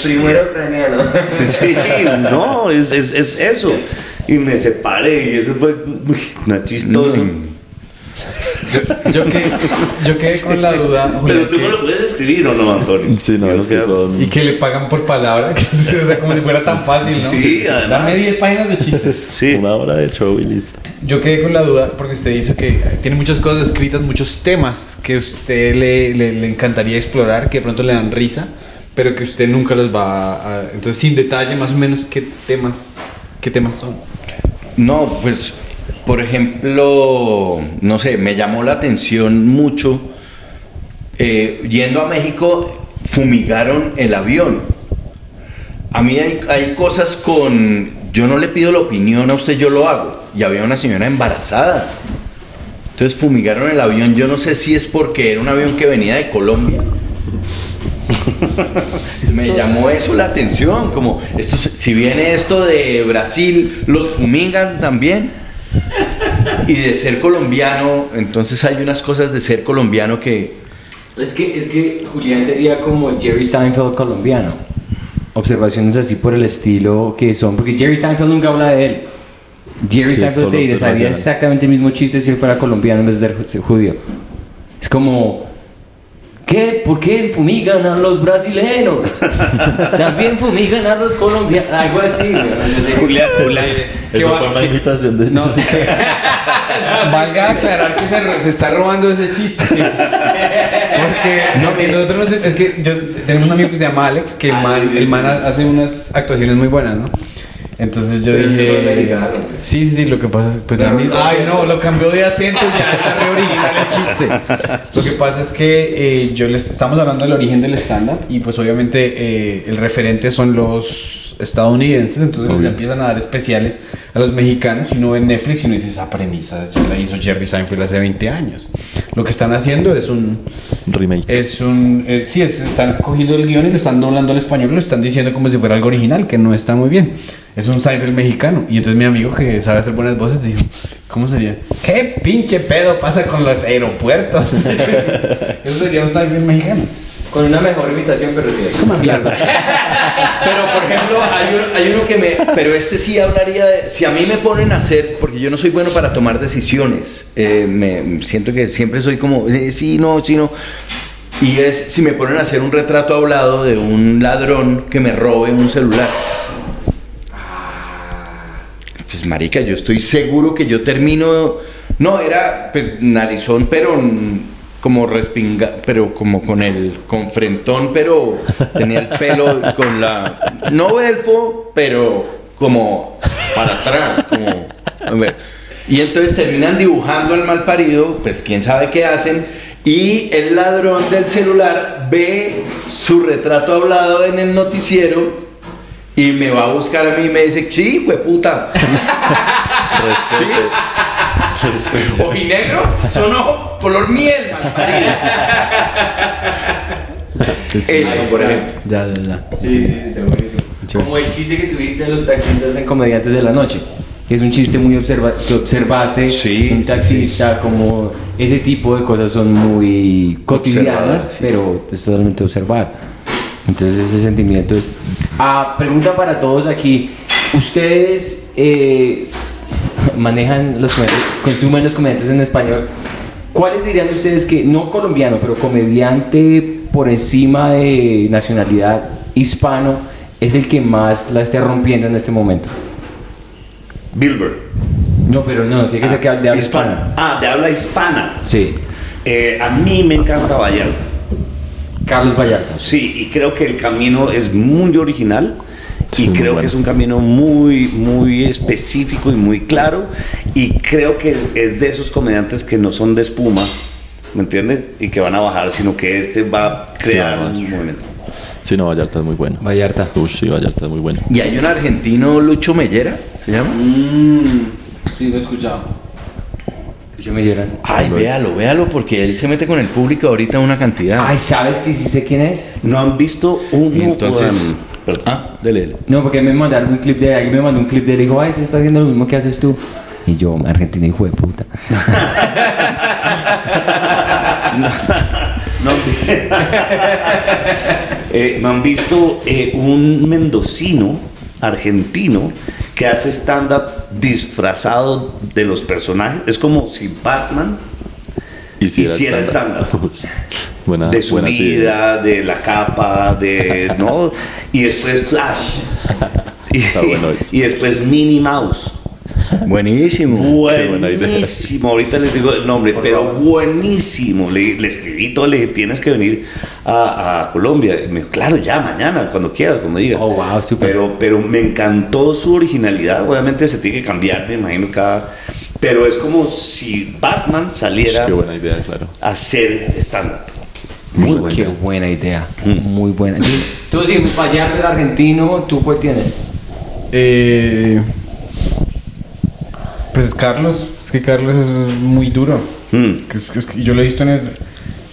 Primero ucraniano. Sí, sí, no, es, es, es eso. Y me separé y eso fue uy, una chistosa. Yo, que, yo quedé con la duda, Pero tú no lo que- puedes escribir o no, Antonio. Sí, no, Yo es que son... y que le pagan por palabra, (laughs) que, o sea, como si fuera tan fácil, ¿no? Sí, además. Dame 10 páginas de chistes. Sí. Una hora de show y listo. Yo quedé con la duda porque usted hizo que tiene muchas cosas escritas, muchos temas que usted le, le- le encantaría explorar, que de pronto le dan risa, pero que usted nunca los va a... Entonces, sin detalle, más o menos, ¿qué temas, qué temas son? No, pues, por ejemplo, no sé, me llamó la atención mucho. eh, yendo a México, fumigaron el avión. A mí hay, hay cosas con. Yo no le pido la opinión a usted, yo lo hago. Y había una señora embarazada. Entonces fumigaron el avión. Yo no sé si es porque era un avión que venía de Colombia. (laughs) Me llamó eso la atención, como esto, si viene esto de Brasil, los fumigan también. Y de ser colombiano, entonces hay unas cosas de ser colombiano que Es que, es que Julián sería como Jerry Seinfeld colombiano. Observaciones así por el estilo que son, porque Jerry Seinfeld nunca habla de él. Jerry Sí, Seinfeld te diría exactamente el mismo chiste si él fuera colombiano en vez de ser judío. Es como, ¿qué? ¿Por qué fumigan a los brasileños? (laughs) También fumigan a los colombianos. Algo así. Julián, Julián. Eso va- fue una invitación de... No, (laughs) dice, valga aclarar que se, está robando ese chiste. Porque, porque nosotros, nos- es que yo, tenemos un amigo que se llama Alex, que el man, el man hace unas actuaciones muy buenas, ¿no? Entonces yo Pero dije, es americano. sí, sí, sí, lo que pasa es pues la misma- no ay no, lo cambió de acento, ya está re original el chiste. (laughs) Lo que pasa es que eh, yo les estamos hablando del origen del stand-up y pues obviamente eh, el referente son los estadounidenses, entonces Obvio. empiezan a dar especiales a los mexicanos y uno ve Netflix y uno dice, esa premisa ya la hizo Jerry Seinfeld hace 20 años. lo que están haciendo es un Remake. es un eh, sí es, están cogiendo el guion y lo están doblando al español y lo están diciendo como si fuera algo original que no está muy bien es un Seinfeld mexicano y entonces mi amigo que sabe hacer buenas voces dijo cómo sería qué pinche pedo pasa con los aeropuertos (laughs) eso sería un Seinfeld mexicano Con una mejor imitación, pero sí es. Claro. (laughs) Pero por ejemplo, hay uno, hay uno que me. Pero este sí hablaría de. Si a mí me ponen a hacer. Porque yo no soy bueno para tomar decisiones. eh, me siento que siempre soy como. eh, sí, no, sí, no. Y es si me ponen a hacer un retrato hablado de un ladrón que me robe un celular. Entonces, marica, yo estoy seguro que yo termino. No, era pues narizón, pero como respinga, pero como con el con frentón, pero tenía el pelo con la no elfo, pero como para atrás, como a ver. Y entonces terminan dibujando al mal parido, pues quién sabe qué hacen. Y el ladrón del celular ve su retrato hablado en el noticiero y me va a buscar a mí y me dice, sí, puta. (laughs) (laughs) (laughs) Respete. Ojinegro son ojos color miel. Eso, por ejemplo. ya ya ya Sí, sí, está buenísimo. Como el chiste que tuviste en los taxistas en Comediantes de la Noche. Que es un chiste muy observa que observaste. Sí, Un taxista, como ese tipo de cosas son muy cotidianas, pero es totalmente observar. Entonces ese sentimiento es... Ah, pregunta para todos aquí. ¿Ustedes eh, (laughs) manejan los comediantes, consumen los comediantes en español? ¿Cuáles dirían ustedes que, no colombiano, pero comediante por encima de nacionalidad hispano, es el que más la esté rompiendo en este momento? Bilber. No, pero no, tiene que ser que de habla hispana. Ah, de habla hispana. Sí. Eh, a mí me encanta Vallarta. Carlos Vallarta. Sí, y creo que el camino es muy original. Sí, y creo bueno. que es un camino muy, muy específico y muy claro. Y creo que es, es de esos comediantes que no son de espuma, ¿me entiendes? Y que van a bajar, sino que este va a crear un movimiento. Sí, no, Vallarta es muy bueno. Vallarta. Uy, sí, Vallarta es muy bueno. Y hay un argentino, Lucho Mellera, ¿se llama? sí lo he escuchado Yo me lloran. Ay, Lo es. véalo, véalo, porque él se mete con el público ahorita una cantidad. Ay, ¿sabes que sí sé quién es? ¿No han visto un... Entonces. Perdón. Ah, dele, dele. No, porque me mandaron un clip de alguien me mandó un clip de él y dijo, ay, se está haciendo lo mismo que haces tú. Y yo, argentino hijo de puta. (laughs) No, (laughs) Eh, ¿No han visto eh, un mendocino argentino que hace stand-up disfrazado de los personajes? Es como si Batman Hiciera hiciera stand-up. stand-up. (laughs) Buena, de su buenas vida, ideas. de la capa, de. ¿No? Y después Flash. Y, (laughs) Está bueno eso. y después Minnie Mouse. Buenísimo. Qué buena idea. Buenísimo, ahorita les digo el nombre, pero buenísimo. Le, le escribí todo, le dije, tienes que venir a, a Colombia. Y me dijo, claro, ya, mañana, cuando quieras, cuando digas. Oh, wow, súper. Pero, pero me encantó su originalidad. Obviamente se tiene que cambiar, me imagino, cada. Pero es como si Batman saliera Qué buena idea, claro. a hacer stand-up. Muy Uy, buena. Qué buena idea. Muy buena. Sí. Tú sí, Vallarta, el argentino, ¿tú cuál tienes? Eh, pues Carlos, es que Carlos es muy duro. Mm. Que es- que es que yo lo he visto en es-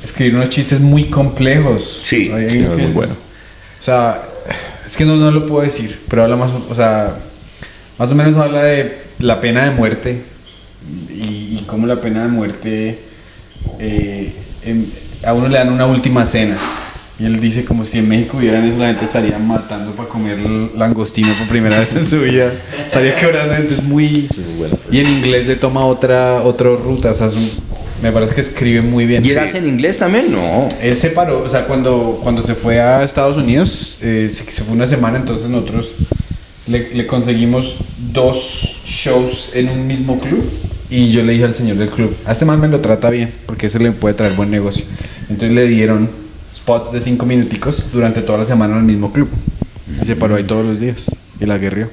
escribir unos chistes muy complejos. Sí, Hay- es muy bueno. O sea, es que no, no lo puedo decir, pero habla más, o sea, más o menos habla de la pena de muerte y, y cómo la pena de muerte eh, em- a uno le dan una última cena. Y él dice como si en México hubieran eso, la gente estaría matando para comer langostino por primera vez en su vida. Estaría quebrando, muy... Sí, muy bueno. Y en inglés le toma otra, otra ruta, o sea, es un- me parece que escribe muy bien. ¿Y Sí. él hace en inglés también? No. Él se paró, o sea, cuando, cuando se fue a Estados Unidos, eh, se, se fue una semana, entonces nosotros le, le conseguimos dos shows en un mismo club y yo le dije al señor del club, a este man me lo trata bien, porque ese le puede traer buen negocio. Entonces le dieron spots de cinco minuticos durante toda la semana en el mismo club. Y se paró ahí todos los días y la guerrió.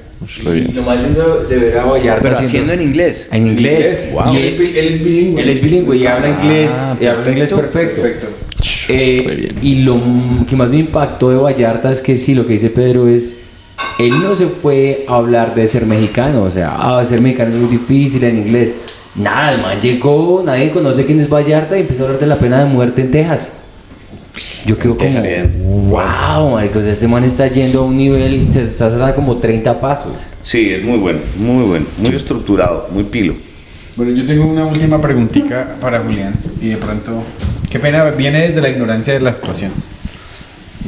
Lo más lindo de ver a Vallarta Pero haciendo en inglés. en inglés. Wow. Y Y él, él, es bilingüe. él es bilingüe y habla inglés, Ah, y habla inglés perfecto. Perfecto. Eh, y lo que más me impactó de Vallarta es que sí, lo que dice Pedro es, él no se fue a hablar de ser mexicano, o sea, ah, ser mexicano es muy difícil en inglés. Nada, el man llegó, nadie conoce quién es Vallarta y empezó a hablar de la pena de muerte en Texas. Yo quedo como, wow, marico, o sea, este man está yendo a un nivel, se está haciendo como 30 pasos. Sí, es muy bueno, muy bueno, muy estructurado, muy pilo. Bueno, yo tengo una última preguntita para Julián. Y de pronto, qué pena, viene desde la ignorancia de la actuación.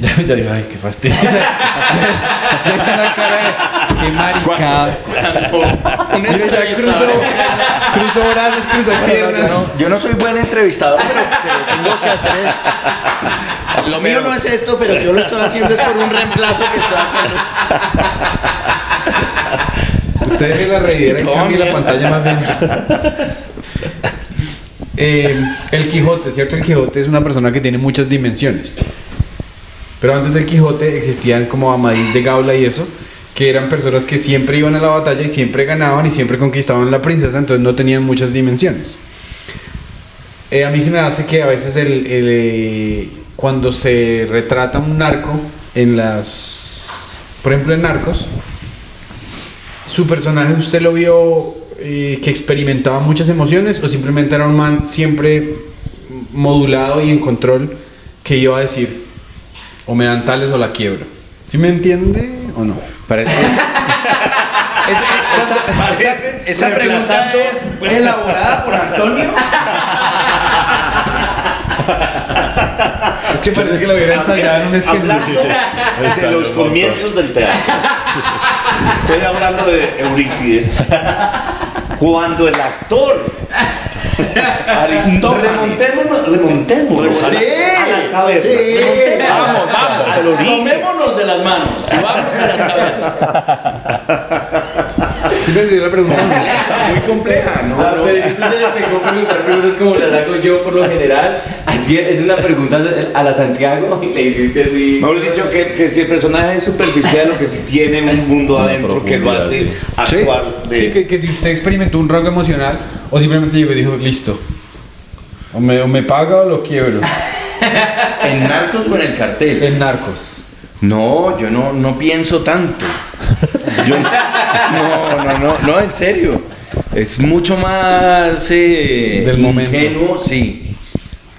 Ya, ya digo, ay, qué fastidio. (laughs) ya, ya- ya está la cara de. Qué marica. Mira, ya cruzó, cruzó brazos, cruzó Yo piernas. no, yo no soy buen entrevistador, pero, pero tengo que hacer Lo mío no es esto, pero yo lo estoy haciendo es por un reemplazo que estoy haciendo. Usted deje la reidera y ¿Cómo, cambie la pantalla más bien. Eh, el Quijote, ¿cierto? El Quijote es una persona que tiene muchas dimensiones. Pero antes del Quijote existían como Amadís de Gaula y eso, que eran personas que siempre iban a la batalla y siempre ganaban y siempre conquistaban la princesa, entonces no tenían muchas dimensiones. Eh, a mí se me hace que a veces el, eh, cuando se retrata un narco en las, por ejemplo en Narcos, su personaje usted lo vio eh, que experimentaba muchas emociones o simplemente era un man siempre modulado y en control que iba a decir o me dan tales o la quiebro. ¿Sí me entiende o no? (laughs) Parece- esa, esa pregunta es elaborada por Antonio. Es que parece que lo hubiera ensayado en un Hablando de los comienzos del teatro. Estoy hablando de Eurípides. Cuando el actor (laughs) remontémonos, remontémonos a, la- Sí, a las cavernas. sí. Vamos, vamos. Tomémonos de las manos y vamos a las cavernas. (laughs) ¿Sí me entendió la pregunta? (laughs) Muy compleja, ¿no? A Pedrito se le pegó preguntar preguntas como las hago yo por lo general. Así es, es una pregunta a la Santiago y le hiciste así. Mejor dicho, que, que si el personaje es superficial, lo que sí tiene un mundo adentro que lo hace actuar de... Sí, que, que si usted experimentó un rango emocional o simplemente llegó y dijo, listo. O me, o me paga o lo quiebro. (laughs) ¿En Narcos o en el cartel? En narcos. No, yo no, no pienso tanto. (laughs) Yo- no, no, no, no, en serio. Es mucho más eh, Del momento. ingenuo, sí.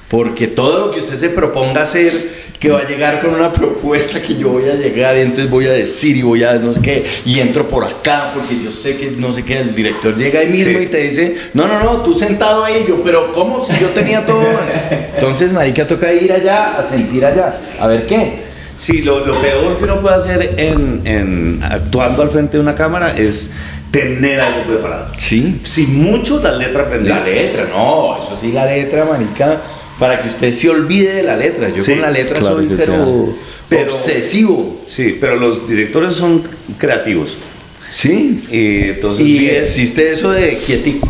Porque todo lo que usted se proponga hacer, que va a llegar con una propuesta que yo voy a llegar y entonces voy a decir y voy a no sé qué, y entro por acá porque yo sé que no sé qué, el director llega ahí mismo Sí. y te dice, no, no, no, tú sentado ahí, yo, pero ¿cómo? Si yo tenía todo. (laughs) Entonces, marica, toca ir allá, a sentir allá, a ver qué. Sí, lo, lo peor que uno puede hacer en, en actuando al frente de una cámara es tener algo preparado. Sí. Si mucho la letra aprendida. La letra, no, eso sí, la letra, manica, para que usted se olvide de la letra. Yo Sí, con la letra claro soy, pero, Pero- obsesivo. Sí, pero los directores son creativos. Sí. Y entonces Y existe eso de quietico.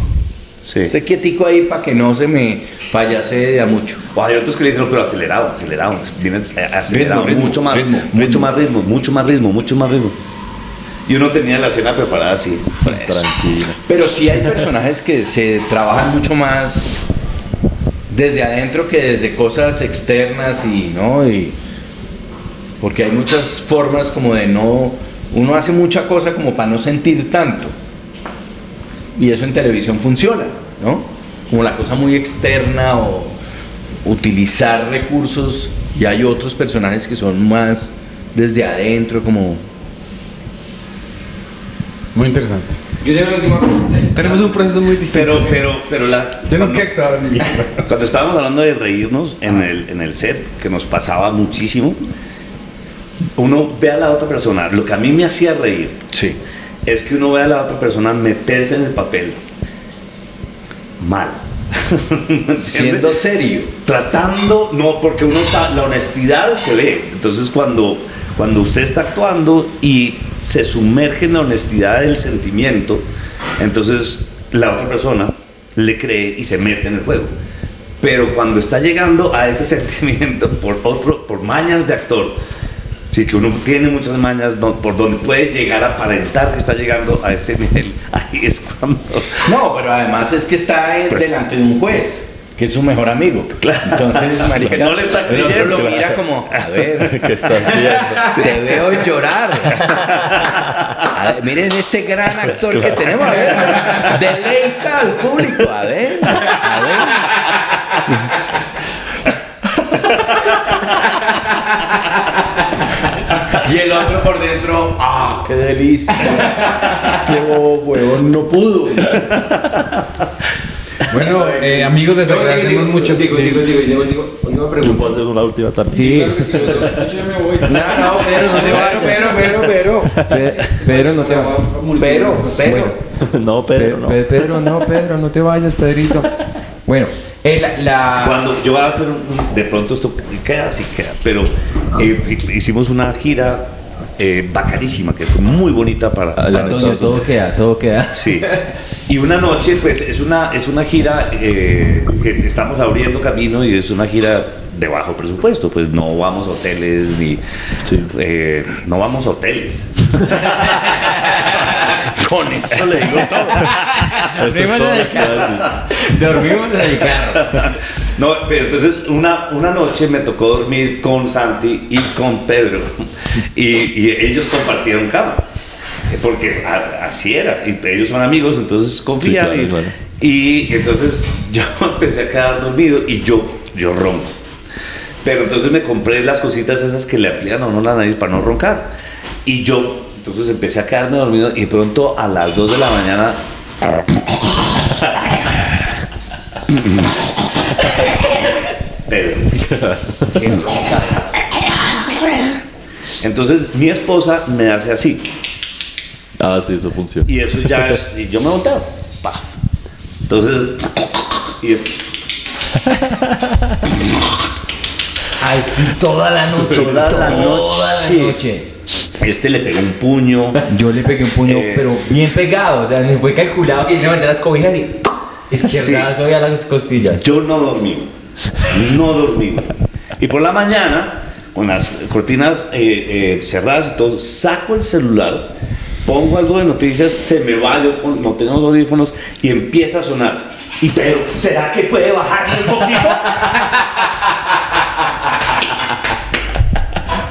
Sí. Usted quietico ahí para que no se me payase de a mucho. O hay otros que le dicen, no, pero acelerado, acelerado. Viene acelerado, Ritmo, ritmo, mucho más, ritmo, mucho más ritmo, mucho más ritmo, mucho más ritmo. Y uno tenía la escena preparada así. fresh. Tranquilo. Pero sí hay personajes que se trabajan mucho más desde adentro que desde cosas externas y no y porque hay muchas formas como de no uno hace mucha cosa como para no sentir tanto y eso en televisión funciona no como la cosa muy externa o utilizar recursos y hay otros personajes que son más desde adentro como Muy interesante. Yo tengo una última pregunta. Tenemos un proceso muy distinto. Pero, pero, pero las. Yo no cuando- que actuar ni Cuando estábamos hablando de reírnos en el, en el set, que nos pasaba muchísimo, uno ve a la otra persona. Lo que a mí me hacía reír sí es que uno ve a la otra persona meterse en el papel mal. (laughs) Siendo serio Tratando, no, porque uno sabe, la honestidad se ve. Entonces, cuando, cuando usted está actuando y se sumerge en la honestidad del sentimiento, entonces la otra persona le cree y se mete en el juego. Pero cuando está llegando a ese (laughs) sentimiento por otro, por mañas de actor, sí que uno tiene muchas mañas por donde puede llegar a aparentar que está llegando a ese nivel, (laughs) ahí es cuando No, pero además es que está en- Pues- delante de un juez. que es su mejor amigo. (laughs) Entonces, (laughs) marica, No le está el otro lo mira como, a ver, ¿Qué está haciendo? te veo llorar. A ver, miren este gran actor que tenemos, a ver, deleita al público, a ver, a ver. Y el otro por dentro, ¡ah, qué delicia! ¡Qué bobo, huevón! No pudo. Bueno, eh, amigos, les agradecemos mucho. Digo, digo, digo, digo, digo, última pregunta. puedo hacer una última también. Sí. Claro que sí, los dos. Yo ya me voy. No, no, Pedro, no te vayas. Pero, pero, pero, Pe- Pedro, no te vayas. pero, pero. (laughs) No, Pedro, no. Pe- Pedro, no, Pedro, no te vayas, Pedrito. Bueno, la, Cuando yo voy a hacer un, de pronto esto queda así queda, pero eh, hicimos una gira eh, bacanísima que fue muy bonita para, Allá para en Antonio, Estados todo queda, todo queda. Sí. Y una noche, pues es una, es una gira eh, que estamos abriendo camino y es una gira de bajo presupuesto. Pues no vamos a hoteles ni. Sí. eh, no vamos a hoteles. (laughs) Con eso le digo todo. Eso es Dormimos todo en lo el. Dormimos en el carro. No, pero entonces una, una noche me tocó dormir con Santi y con Pedro y, y ellos compartieron cama. Porque a- así era, y ellos son amigos, entonces confían. claro, y, claro. y entonces yo (laughs) empecé a quedar dormido y yo, yo ronco. Pero entonces me compré las cositas esas que le amplían a uno la nariz para no roncar. Y yo, entonces empecé a quedarme dormido y de pronto a las 2 de la mañana Pedro. Entonces mi esposa me hace así. Ah, sí, eso funciona. Y eso ya es. Y yo me volteo. pa. Entonces. Y, Así toda la noche. Toda la noche. Toda la noche. Este le pegó un puño. Yo le pegué un puño, Eh. pero bien pegado. O sea, me fue calculado que yo levanté las cobijas y izquierdazo y a las costillas. Yo no dormí. No dormí. Y por la mañana, con las cortinas eh, eh, cerradas y todo, saco el celular, pongo algo de noticias, se me va, yo no tenemos audífonos y empieza a sonar. Y pero, ¿será que puede bajarle un poquito? (laughs)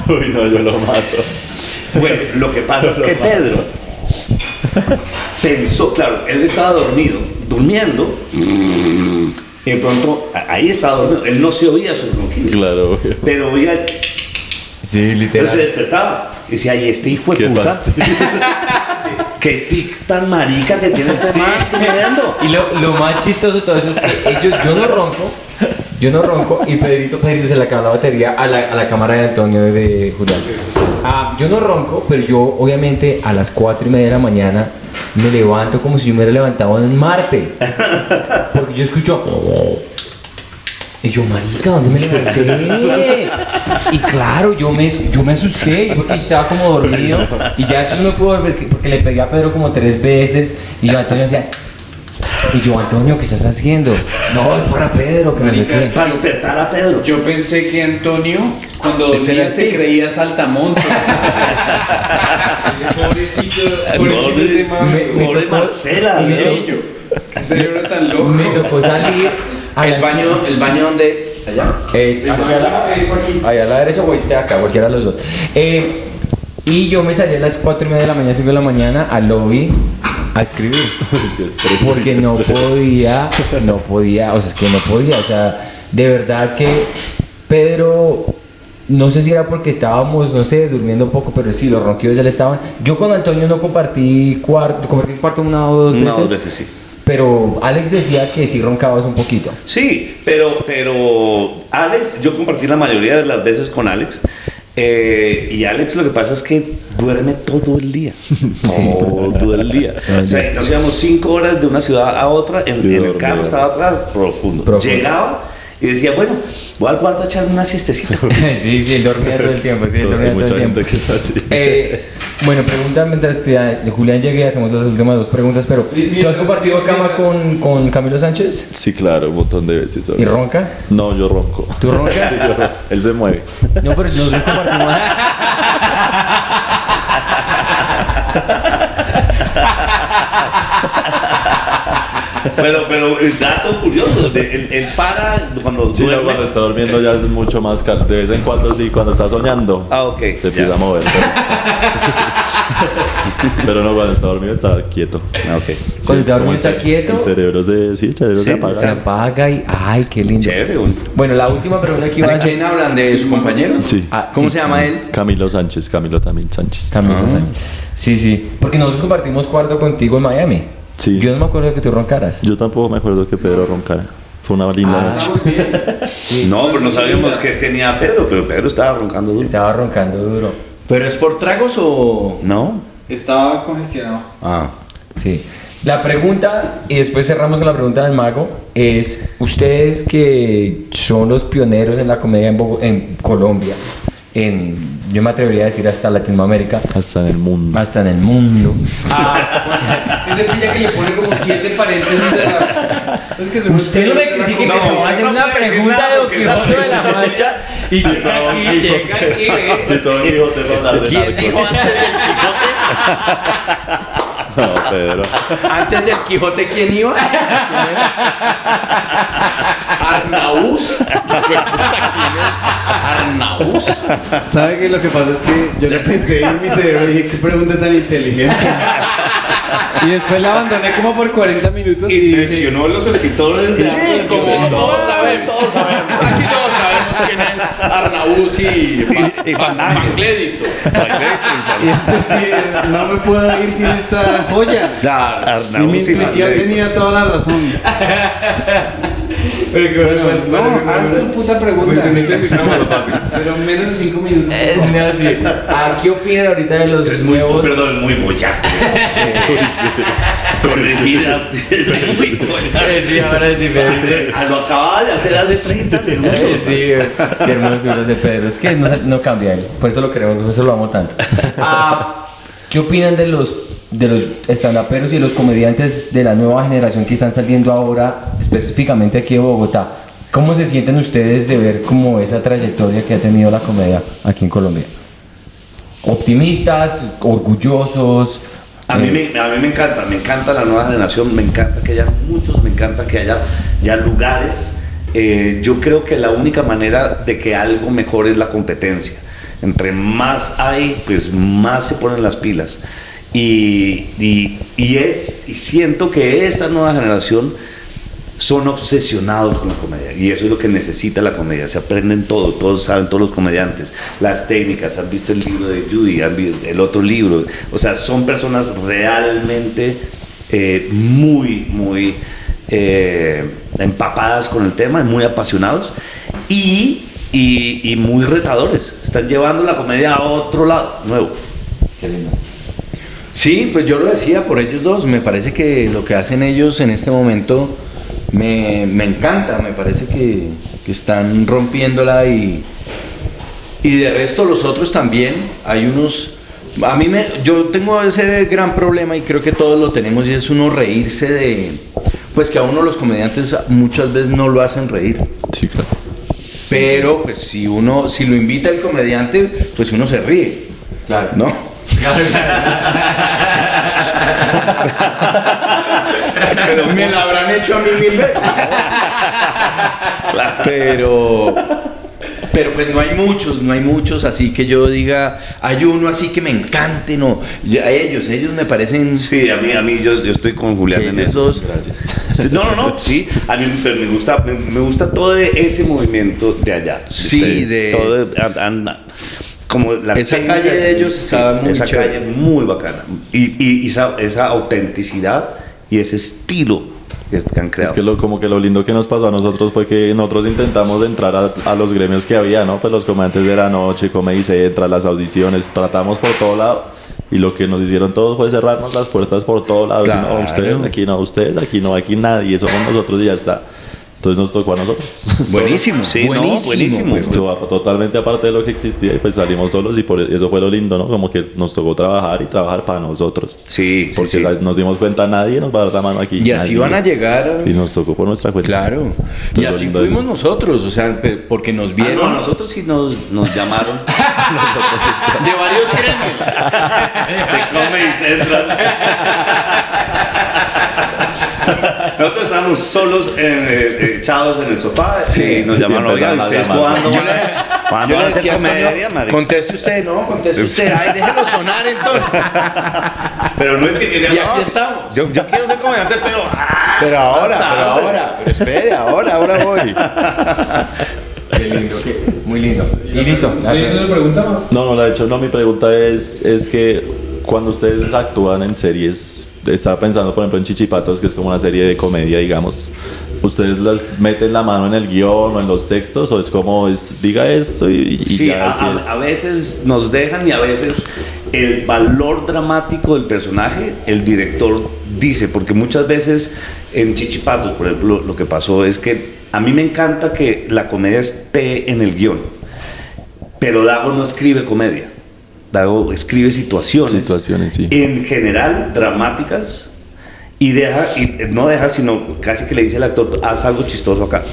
Uy, no, yo lo mato. Bueno, lo que pasa es que Pedro pensó, claro, él estaba dormido, durmiendo, y de pronto ahí estaba dormido, él no se oía sus ronquidos, Claro, obvio. pero oía, Sí, él se literal. despertaba. Y decía, ay, este hijo de puta, (laughs) qué tic tan marica que tiene este man. Y lo, lo más chistoso de todo eso es que ellos, yo no ronco, yo no ronco y Pedrito, Pedrito se le acaba la batería a la, a la cámara de Antonio de, Julián. Ah, yo no ronco, pero yo obviamente a las 4 y media de la mañana me levanto como si yo me hubiera levantado en Marte. Porque yo escucho... Y yo, marica, ¿dónde me levanté? Y claro, yo me, yo me asusté, yo porque estaba como dormido y ya eso no me pudo volver porque le pegué a Pedro como tres veces y yo Antonio decía, y yo, Antonio, ¿qué estás haciendo? No, es para Pedro, que no sé Marica, es Para despertar a Pedro. Yo pensé que Antonio, cuando dormía, se creía saltamontes. (laughs) pobrecito, pobrecito este man. Me- me Pobre tocó- Marcela, me ¿no? Niño. Qué cerebro tan loco. Me tocó salir a ¿El baño, ¿El baño dónde es? Allá. Eh, sí, aquí a la, ahí a la derecha o este acá, cualquiera de los dos. Eh, y yo me salí a las 4 y media de la mañana, 5 de la mañana al lobby a escribir. (laughs) Porque no podía, no podía, o sea, es que no podía, o sea, de verdad que Pedro, no sé si era porque estábamos, no sé, durmiendo poco, pero sí, los ronquidos ya le estaban. Yo con Antonio no compartí cuarto, compartí cuarto una o dos veces. Una o dos veces, sí. Pero Alex decía que sí roncabas un poquito. Sí, pero, pero Alex, yo compartí la mayoría de las veces con Alex. Eh, y Alex lo que pasa es que duerme todo el día. (laughs) Todo el día. O sea, nos íbamos cinco horas de una ciudad a otra. En, el carro estaba atrás, profundo. Profundo. Llegaba y decía, bueno, voy al cuarto a echarme una siestecita. (laughs) sí, sí, dormía todo el tiempo, sí, dormía todo el tiempo. gente que es así. Eh, (laughs) bueno, pregunta mientras ya Julián llegue y hacemos las últimas dos preguntas, pero ¿tú has compartido cama con, con Camilo Sánchez? Sí, claro, un montón de veces. ¿Y ronca? No, yo ronco. ¿Tú (laughs) roncas? Sí, yo ronco. Él se mueve. No, pero nosotros compartimos. (laughs) Pero, pero, el dato curioso, el para cuando Sí, duerme. cuando está durmiendo ya es mucho más calmo. De vez en cuando sí, cuando está soñando. Ah, ok, Se ya. empieza a mover. Pero, (laughs) pero no, cuando está dormido está quieto. Ah, ok. Cuando está dormido está quieto. El cerebro se, sí, el cerebro Sí, se apaga. Se apaga y. ¡Ay, qué lindo! Chévere. Bueno, la última pregunta que iba a ¿De hacer. quién hablan? ¿De su compañero? Sí. Ah, ¿Cómo sí. se llama él? Camilo Sánchez, Camilo también Sánchez. Camilo Sánchez. Sí, sí. Porque nosotros compartimos cuarto contigo en Miami. Sí. Yo no me acuerdo de que tú roncaras. Yo tampoco me acuerdo que Pedro roncara. Fue una linda Ah. noche. (laughs) No, pero no sabíamos que tenía Pedro, pero Pedro estaba roncando duro. Estaba roncando duro. ¿Pero es por tragos o...? No. Estaba congestionado. Ah. Sí. La pregunta, y después cerramos con la pregunta del mago, es, ustedes que son los pioneros en la comedia en Colombia, en, yo me atrevería a decir hasta Latinoamérica, Hasta en el mundo. hasta en el mundo. (laughs) Ese pilla que le pone como siete paréntesis de la... Es que Usted no me critique que No, te voy a usted hacer no una puede decir pregunta de porque esa Quijote de la Mancha y llega aquí, llega aquí. Sí, todo Quijote va a hablar de ¿Quién dijo antes del Quijote? No, Pedro. ¿Antes del Quijote quién iba? ¿Quién era? ¿Arnaús? ¿Arnaús? ¿Sabe que lo que pasa es que yo le pensé en mi cerebro y dije, qué pregunta tan inteligente? y después la abandoné como por 40 minutos y Y dije, mencionó los escritores de Sí, como todos sabemos, todos. Aquí sabemos quién es Arnaús y, y, Fanclédito. y después sí, no me puedo ir sin esta joya. y mi intuición tenía toda la razón. Pero que bueno, Bueno, no, haz tu puta pregunta. Pero menos de 5 minutos. Eh, no, sí. Ah, ¿Qué opinan ahorita de los Es muy, nuevos? perdón, muy boyaco. Corregir a- es muy boyaco. Eh, Sí, ahora sí, pero... Ah, Lo acababa de hacer hace 30 segundos. Eh, Sí, qué hermosura ese Pedro. Es que no, no cambia él. Por eso lo queremos, por eso lo amo tanto. Ah, ¿Qué opinan de los de los estandaperos y de los comediantes de la nueva generación que están saliendo ahora, específicamente aquí de Bogotá? ¿Cómo se sienten ustedes de ver como esa trayectoria que ha tenido la comedia aquí en Colombia? ¿Optimistas? ¿Orgullosos? A mí, Eh, me, a mí me encanta, me encanta la nueva generación, me encanta que haya muchos, me encanta que haya ya lugares. Eh, yo creo que la única manera de que algo mejore es la competencia. Entre más hay, pues más se ponen las pilas. Y, y, y es, y siento que esta nueva generación son obsesionados con la comedia y eso es lo que necesita la comedia. Se aprenden todo, todos saben, todos los comediantes, las técnicas. Han visto el libro de Judy, han visto el otro libro. O sea, son personas realmente eh, muy, muy eh, empapadas con el tema, muy apasionados y, y, y muy retadores. Están llevando la comedia a otro lado, nuevo. qué lindo. Sí, pues yo lo decía por ellos dos. Me parece que lo que hacen ellos en este momento me, me encanta. Me parece que, que están rompiéndola y, y de resto los otros también. Hay unos... A mí me... Yo tengo ese gran problema y creo que todos lo tenemos y es uno reírse de... Pues que a uno los comediantes muchas veces no lo hacen reír. Sí, claro. Pero pues si uno, si lo invita el comediante, pues uno se ríe. Claro. ¿No? Pero me la habrán hecho a mí mil veces. Pero, pero pues no hay muchos, no hay muchos así que yo diga, hay uno así que me encante, no. Yo- A ellos, ellos me parecen. Sí, a mí, a mí yo, yo estoy con Julián en ellos eso. dos- Gracias. No, no, no, sí. A mí pero me gusta, me, me gusta todo ese movimiento de allá. Sí, Ustedes, de- todo, an- an- como la Esa calle de ellos estaba muy Esa chévere. calle muy bacana. Y, y esa, esa autenticidad y ese estilo que, han creado. Es que lo, como que lo lindo que nos pasó a nosotros fue que nosotros intentamos entrar a, a los gremios que había, ¿no? Pues los comediantes de la noche, Comedy Central, las audiciones, tratamos por todo lado. Y lo que nos hicieron todos fue cerrarnos las puertas por todos lados. Claro. No, ustedes aquí no, ustedes aquí no, aquí nadie, somos nosotros y ya está. Entonces nos tocó a nosotros. (laughs) Buenísimo, Sí, no, buenísimo. buenísimo. Estuvo totalmente aparte de lo que existía y pues salimos solos y por eso fue lo lindo, ¿no? Como que nos tocó trabajar y trabajar para nosotros. Sí, sí, Porque sí. sa- nos dimos cuenta, nadie nos va a dar la mano aquí. Y así nadie. van a llegar. Y nos tocó por nuestra cuenta. Claro. Entonces, Y así fuimos nosotros, o sea, porque nos Ah, vieron no, a nosotros sí nos, nos llamaron (laughs) de varios gremios. (laughs) de Comedy Central. (laughs) nosotros estábamos solos eh, eh, echados en el sofá Sí. y nos llamaron, Y oiga, empezaron a ¿ustedes cuándo Yo van a, (laughs) cuándo yo van a hacer comedia, conteste usted, no, conteste usted. Ay, déjelo sonar entonces. (laughs) Pero no es que quería... Y aquí estamos. Yo, yo quiero ser comediante, pero... ah, Pero ahora, hasta pero ahora, pero espere, ahora, ahora voy. Qué lindo, qué- muy lindo. Y listo. ¿Sí, eso se preguntaba? No, no, de hecho, no, mi pregunta es, es que cuando ustedes actúan en series, estaba pensando, por ejemplo, en Chichipatos, que es como una serie de comedia, digamos, ¿ustedes las meten la mano en el guion o en los textos o es como, es, diga esto y, y Sí, ya a, es? a veces nos dejan y a veces el valor dramático del personaje, el director dice, porque muchas veces en Chichipatos, por ejemplo, lo que pasó es que a mí me encanta que la comedia esté en el guion, pero Dago no escribe comedia, Dago escribe situaciones, Situaciones, sí. en general dramáticas. Y deja, y no deja, sino casi que le dice al actor, haz algo chistoso acá. (laughs)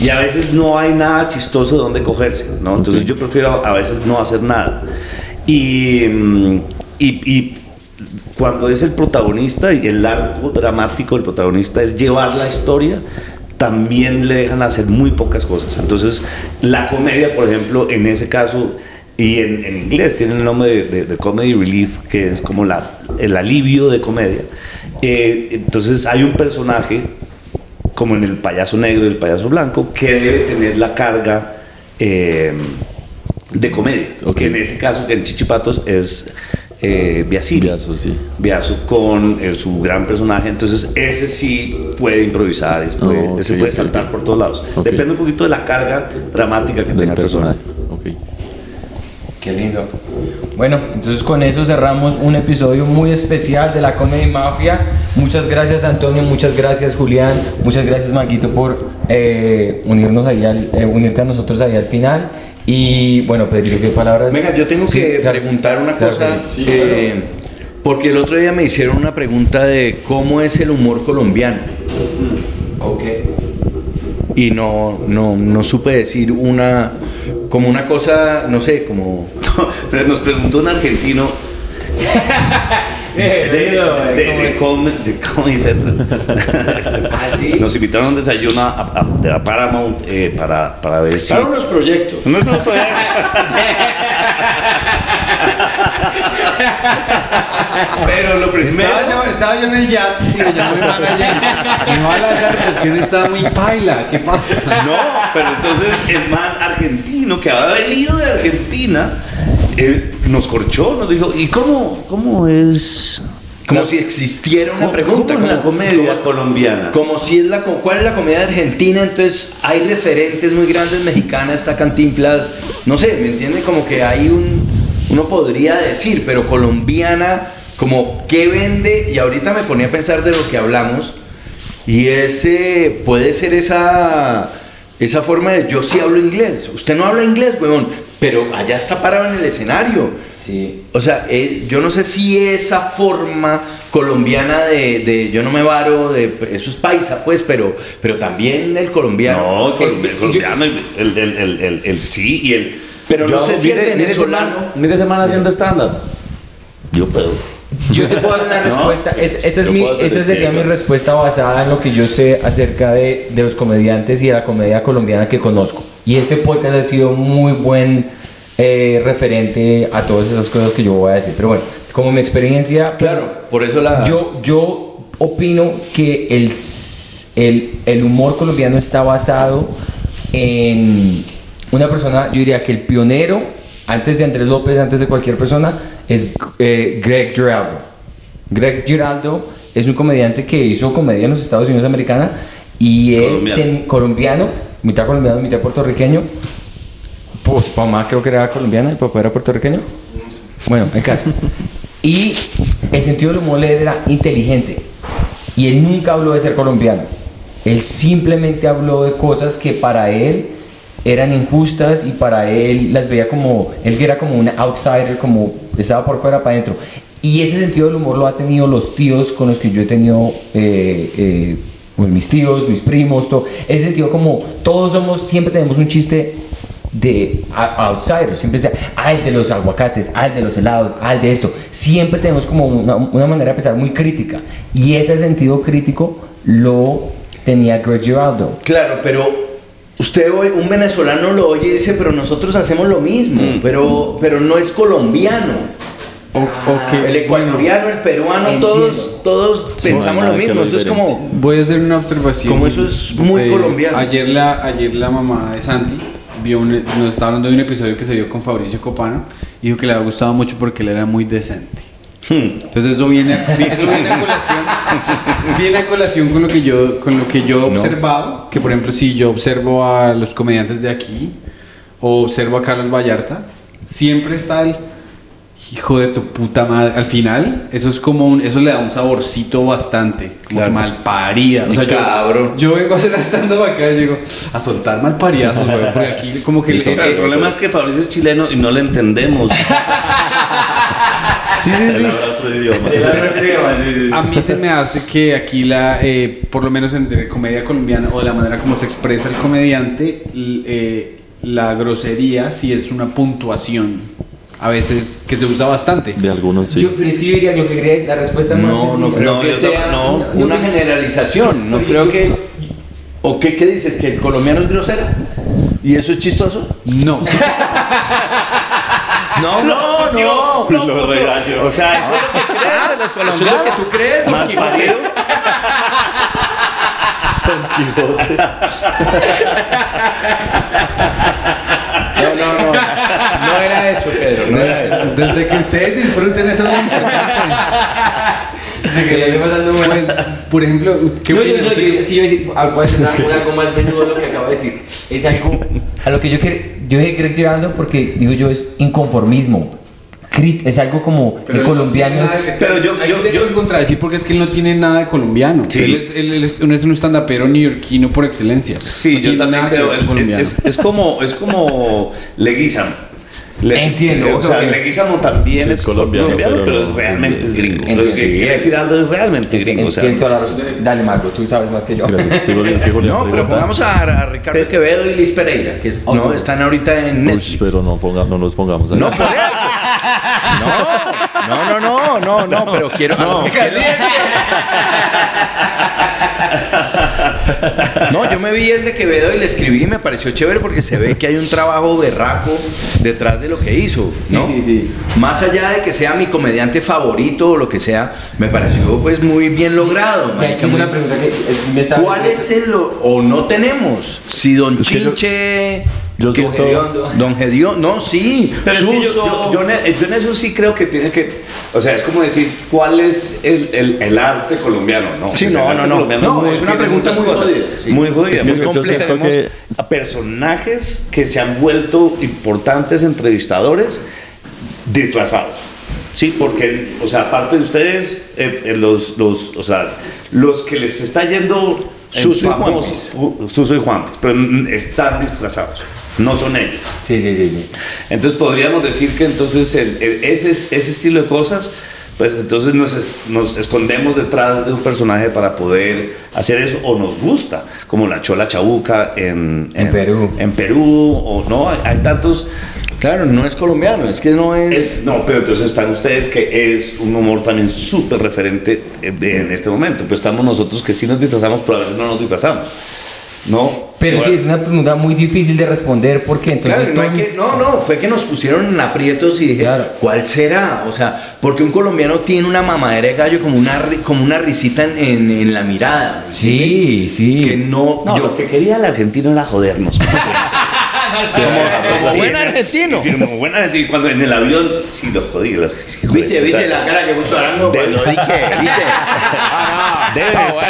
Y a veces no hay nada chistoso de donde cogerse, ¿no? Entonces Ok. yo prefiero a veces no hacer nada. Y, mm, y, y cuando es el protagonista y el arco dramático del protagonista es llevar la historia, también le dejan hacer muy pocas cosas. Entonces la comedia, por ejemplo, en ese caso, y en, en inglés tiene el nombre de, de- de comedy relief, que es como la, el alivio de comedia. Eh, entonces hay un personaje como en el payaso negro y el payaso blanco, que debe tener la carga eh, de comedia. Ok. Que en ese caso, que en Chichipatos es eh, Biasiri. Biaso, sí. Biaso con eh, su gran personaje. Entonces, ese sí puede improvisar, ese puede, Oh, ese ok, puede saltar ok. por todos lados. Ok. Depende un poquito de la carga dramática que Del tenga el personaje. personaje. Qué lindo. Bueno, entonces con eso cerramos un episodio muy especial de la Comedy Mafia. Muchas gracias Antonio, muchas gracias Julián, muchas gracias Maquito por eh, unirnos ahí al, eh, unirte a nosotros ahí al final. Y bueno, Pedro, ¿qué palabras? Venga, yo tengo Sí, que claro. preguntar una Claro cosa. sí. eh, porque el otro día me hicieron una pregunta de cómo es el humor colombiano. Ok. Y no, no, no supe decir una, como una cosa, no sé, como... Pero (laughs) Nos preguntó un argentino (laughs) de, de, de, de Com- de Comedy Central. (laughs) Nos invitaron a un desayuno a, a- a Paramount eh, para, para ver si. Para unos proyectos. No, no fue. Pero lo primero. Estaba yo, estaba yo en el yat y me llamó mi manager. No, la recepción estaba muy paila. ¿Qué pasa? No, pero entonces el man argentino que había venido de Argentina eh, nos corchó, nos dijo: ¿y cómo, cómo es? Como la- si existiera una ¿Cómo- pregunta. cómo es la comedia como- colombiana? Como si es la... ¿Cuál es la comedia argentina? Entonces hay referentes muy grandes mexicanas, está Cantinflas, no sé, ¿me entiende? Como que hay un... Uno podría decir, pero colombiana, como qué vende, y ahorita me ponía a pensar de lo que hablamos, y ese puede ser esa, esa forma de yo sí hablo inglés. Usted no habla inglés, weón, pero allá está parado en el escenario. Sí. O sea, eh, yo no sé si esa forma colombiana de, de yo no me varo, de, eso es paisa, pues, pero, pero también el colombiano. No, el, el colombiano, el, el, el, el- el- el- sí, y el. Pero no sé si el venezolano- Mire, semana haciendo stand-up. Yo puedo. Yo te puedo dar una (laughs) No, respuesta. Es- esta es yo mi, esta sería mi respuesta basada en lo que yo sé acerca de, de los comediantes y de la comedia colombiana que conozco. Y este podcast ha sido muy buen eh, referente a todas esas cosas que yo voy a decir. Pero bueno, como mi experiencia, Claro, por eso la. yo, yo opino que el, el, el humor colombiano está basado en una persona, yo diría que el pionero, antes de Andrés López, antes de cualquier persona, es eh, Greg Giraldo. Greg Giraldo es un comediante que hizo comedia en los Estados Unidos americana y él colombiano, mitad colombiano, mitad puertorriqueño. Pues mamá creo que era colombiana, el papá era puertorriqueño. Bueno, el caso. Y el sentido del humor era inteligente. Y él nunca habló de ser colombiano. Él simplemente habló de cosas que para él eran injustas y para él las veía como, él era como un outsider, como estaba por fuera para adentro. Y ese sentido del humor lo ha tenido los tíos con los que yo he tenido, eh, eh, pues mis tíos, mis primos, todo. Ese sentido como todos somos, siempre tenemos un chiste de outsiders. Siempre decía, ah, el de los aguacates, ah, el de los helados, ah, el de esto. Siempre tenemos como una, una manera de pensar muy crítica. Y ese sentido crítico lo tenía Greg Giraldo. Claro, pero usted hoy, un venezolano lo oye y dice, pero nosotros hacemos lo mismo, Mm. pero, pero no es colombiano. O, o que- el ecuatoriano, el peruano, Entiendo. todos, todos Sí, pensamos no lo mismo. Eso es como. Voy a hacer una observación. Como eso es muy colombiano. Ayer la, ayer la mamá de Santi vio un- nos estaba hablando de un episodio que se dio con Fabricio Copano y dijo que le había gustado mucho porque él era muy decente. Entonces eso viene, a- eso viene a colación, (laughs) viene a colación con lo que yo, con lo que yo he observado, que por ejemplo si yo observo a los comediantes de aquí o observo a Carlos Vallarta, siempre está el hijo de tu puta madre. Al final, eso es como un, eso le da un saborcito bastante, como Claro. que mal parida. O sea, yo, Cabrón. yo vengo a hacer stand acá y llego a soltar mal paridazos, güey, porque aquí como que Pero el problema es que Fabricio es chileno y no le entendemos. (laughs) Sí, sí, sí. habla otro idioma. A mí se me hace que aquí la, eh, por lo menos en comedia colombiana o de la manera como se expresa el comediante, eh, la grosería sí es una puntuación. A veces que se usa bastante. De algunos sí. Yo, pero es que yo diría, lo que quería, la respuesta más No, no creo No, que yo sea no, no, una yo- generalización. No yo- creo yo- que. ¿O qué, qué dices? ¿Que el colombiano es grosero? ¿Y eso es chistoso? No, (laughs) sí. No, no, no. Lo regaño. O sea, eso es lo que crees de los ¿Eso es lo que tú crees? Mal parido. (laughs) No, no, no. No era eso, Pedro. No era eso. Desde que ustedes disfruten eso no Se que le pasando mal. Pues, por ejemplo, ¿qué No, yo- no, yo- es que yo decir voy a algo- más menudo lo que acabo de decir. Es algo a lo que yo quiero, yo dije Greg Giraldo porque digo yo es inconformismo. Crit- Es algo como el colombiano es. Pero yo, yo, tengo que contradecir porque es que él no tiene nada de colombiano. Sí. Él, es, él, él es un, es un stand-upero neoyorquino por excelencia. Sí, No yo también nada ver Es, colombiano. es- es como, es como Leguizamo. Le- Entiendo, O sea. Leguizamo también Sí, es, colombiano, pero, realmente es gringo. Lo que quiere Giraldo es realmente gringo. O sea. Dale, Marco, tú sabes más que yo. Gracias. Es que No, pero pongamos a, a Ricardo Quevedo y Liz Pereira, que es- no, están ahorita en Uy, Netflix. pero no, ponga, no nos pongamos ahí. No, por eso. No, no, no, no, no, no, pero quiero. No, (laughs) no, yo me vi el de Quevedo y le escribí y me pareció chévere porque se ve que hay un trabajo berraco detrás de lo que hizo. ¿no? Sí, sí, sí. Más allá de que sea mi comediante favorito o lo que sea, me pareció pues muy bien logrado. Y ahí marica, tengo muy- una pregunta que eh, me está. ¿Cuál es el lo- o no tenemos? Si Don Es que yo- Chinche, Yo que- siento. Hediondo. Don Gedión, no, sí, Pero es que yo, Suso. yo, yo en- yo en eso sí creo que tiene que. O sea, es como decir, ¿cuál es el, el, el arte colombiano? No, Sí, no, no, no. colombiano No, muy- es una pregunta muy jodida, sí. Muy jodida, Es muy compleja. Tenemos que- a personajes que se han vuelto importantes entrevistadores disfrazados. Sí, porque, o sea, aparte de ustedes, eh, eh, los, los, o sea, los que les está yendo en Suso y famosos- Ju- Suso y Juan, pero están disfrazados, no son ellos. Sí, sí, sí, sí. Entonces podríamos decir que entonces el- el- ese, ese estilo de cosas, pues entonces nos, es- nos escondemos detrás de un personaje para poder hacer eso, o nos gusta, como la Chola Chabuca en, En Perú. En Perú, o no, hay, hay tantos... Claro, no es colombiano, es que no es. es- no, pero entonces están ustedes que es un humor también súper referente eh, de- en este momento. Pues estamos nosotros que sí nos disfrazamos, pero a veces no nos disfrazamos. ¿No? Pero No, sí, es una pregunta muy difícil de responder porque Claro, entonces. no, hay todo- que- no, no, fue que nos pusieron en aprietos y dije, Claro. ¿cuál será? O sea, porque un colombiano tiene una mamadera de gallo como una, ri- como una risita en, en- en la mirada. Sí, sí. Que no, No, yo, lo que quería el argentino era jodernos. (laughs) como buen argentino. Como buen argentino. Y cuando en el avión, sí lo jodí. Lo, hijo de Viste, viste la cara que puso Arango cuando dije, viste. (laughs) Ah, estar- bueno.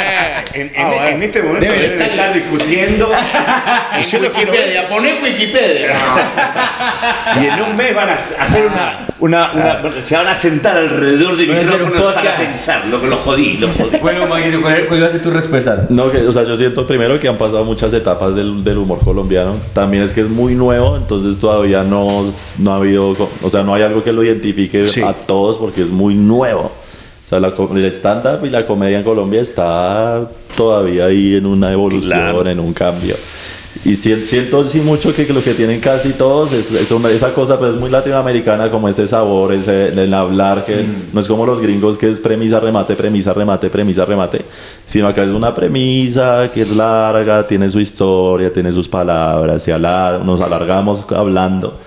En, en- Ah, en este momento Deben estar estar discutiendo. (laughs) En Wikipedia, poné Wikipedia. y en un mes van a hacer una, una, una- se van a sentar alrededor de un micrófonos para pensar lo que lo jodí, lo jodí. (laughs) Bueno, Maguito, ¿cuál cuál iba a ser tu respuesta? No, que, o sea, yo siento primero que han pasado muchas etapas del, del humor colombiano. También es que es muy nuevo, entonces todavía no, no ha habido, o sea, no hay algo que lo identifique Sí. a todos porque es muy nuevo. O sea, la el stand-up y la comedia en Colombia está todavía ahí en una evolución, Claro. en un cambio. Y si- siento sí mucho que lo que tienen casi todos es, es una- esa cosa pues es muy latinoamericana como ese sabor, ese, el hablar que no es como los gringos que es premisa, remate, premisa, remate, premisa, remate, sino acá es una premisa que es larga, tiene su historia, tiene sus palabras, se ala- nos alargamos hablando.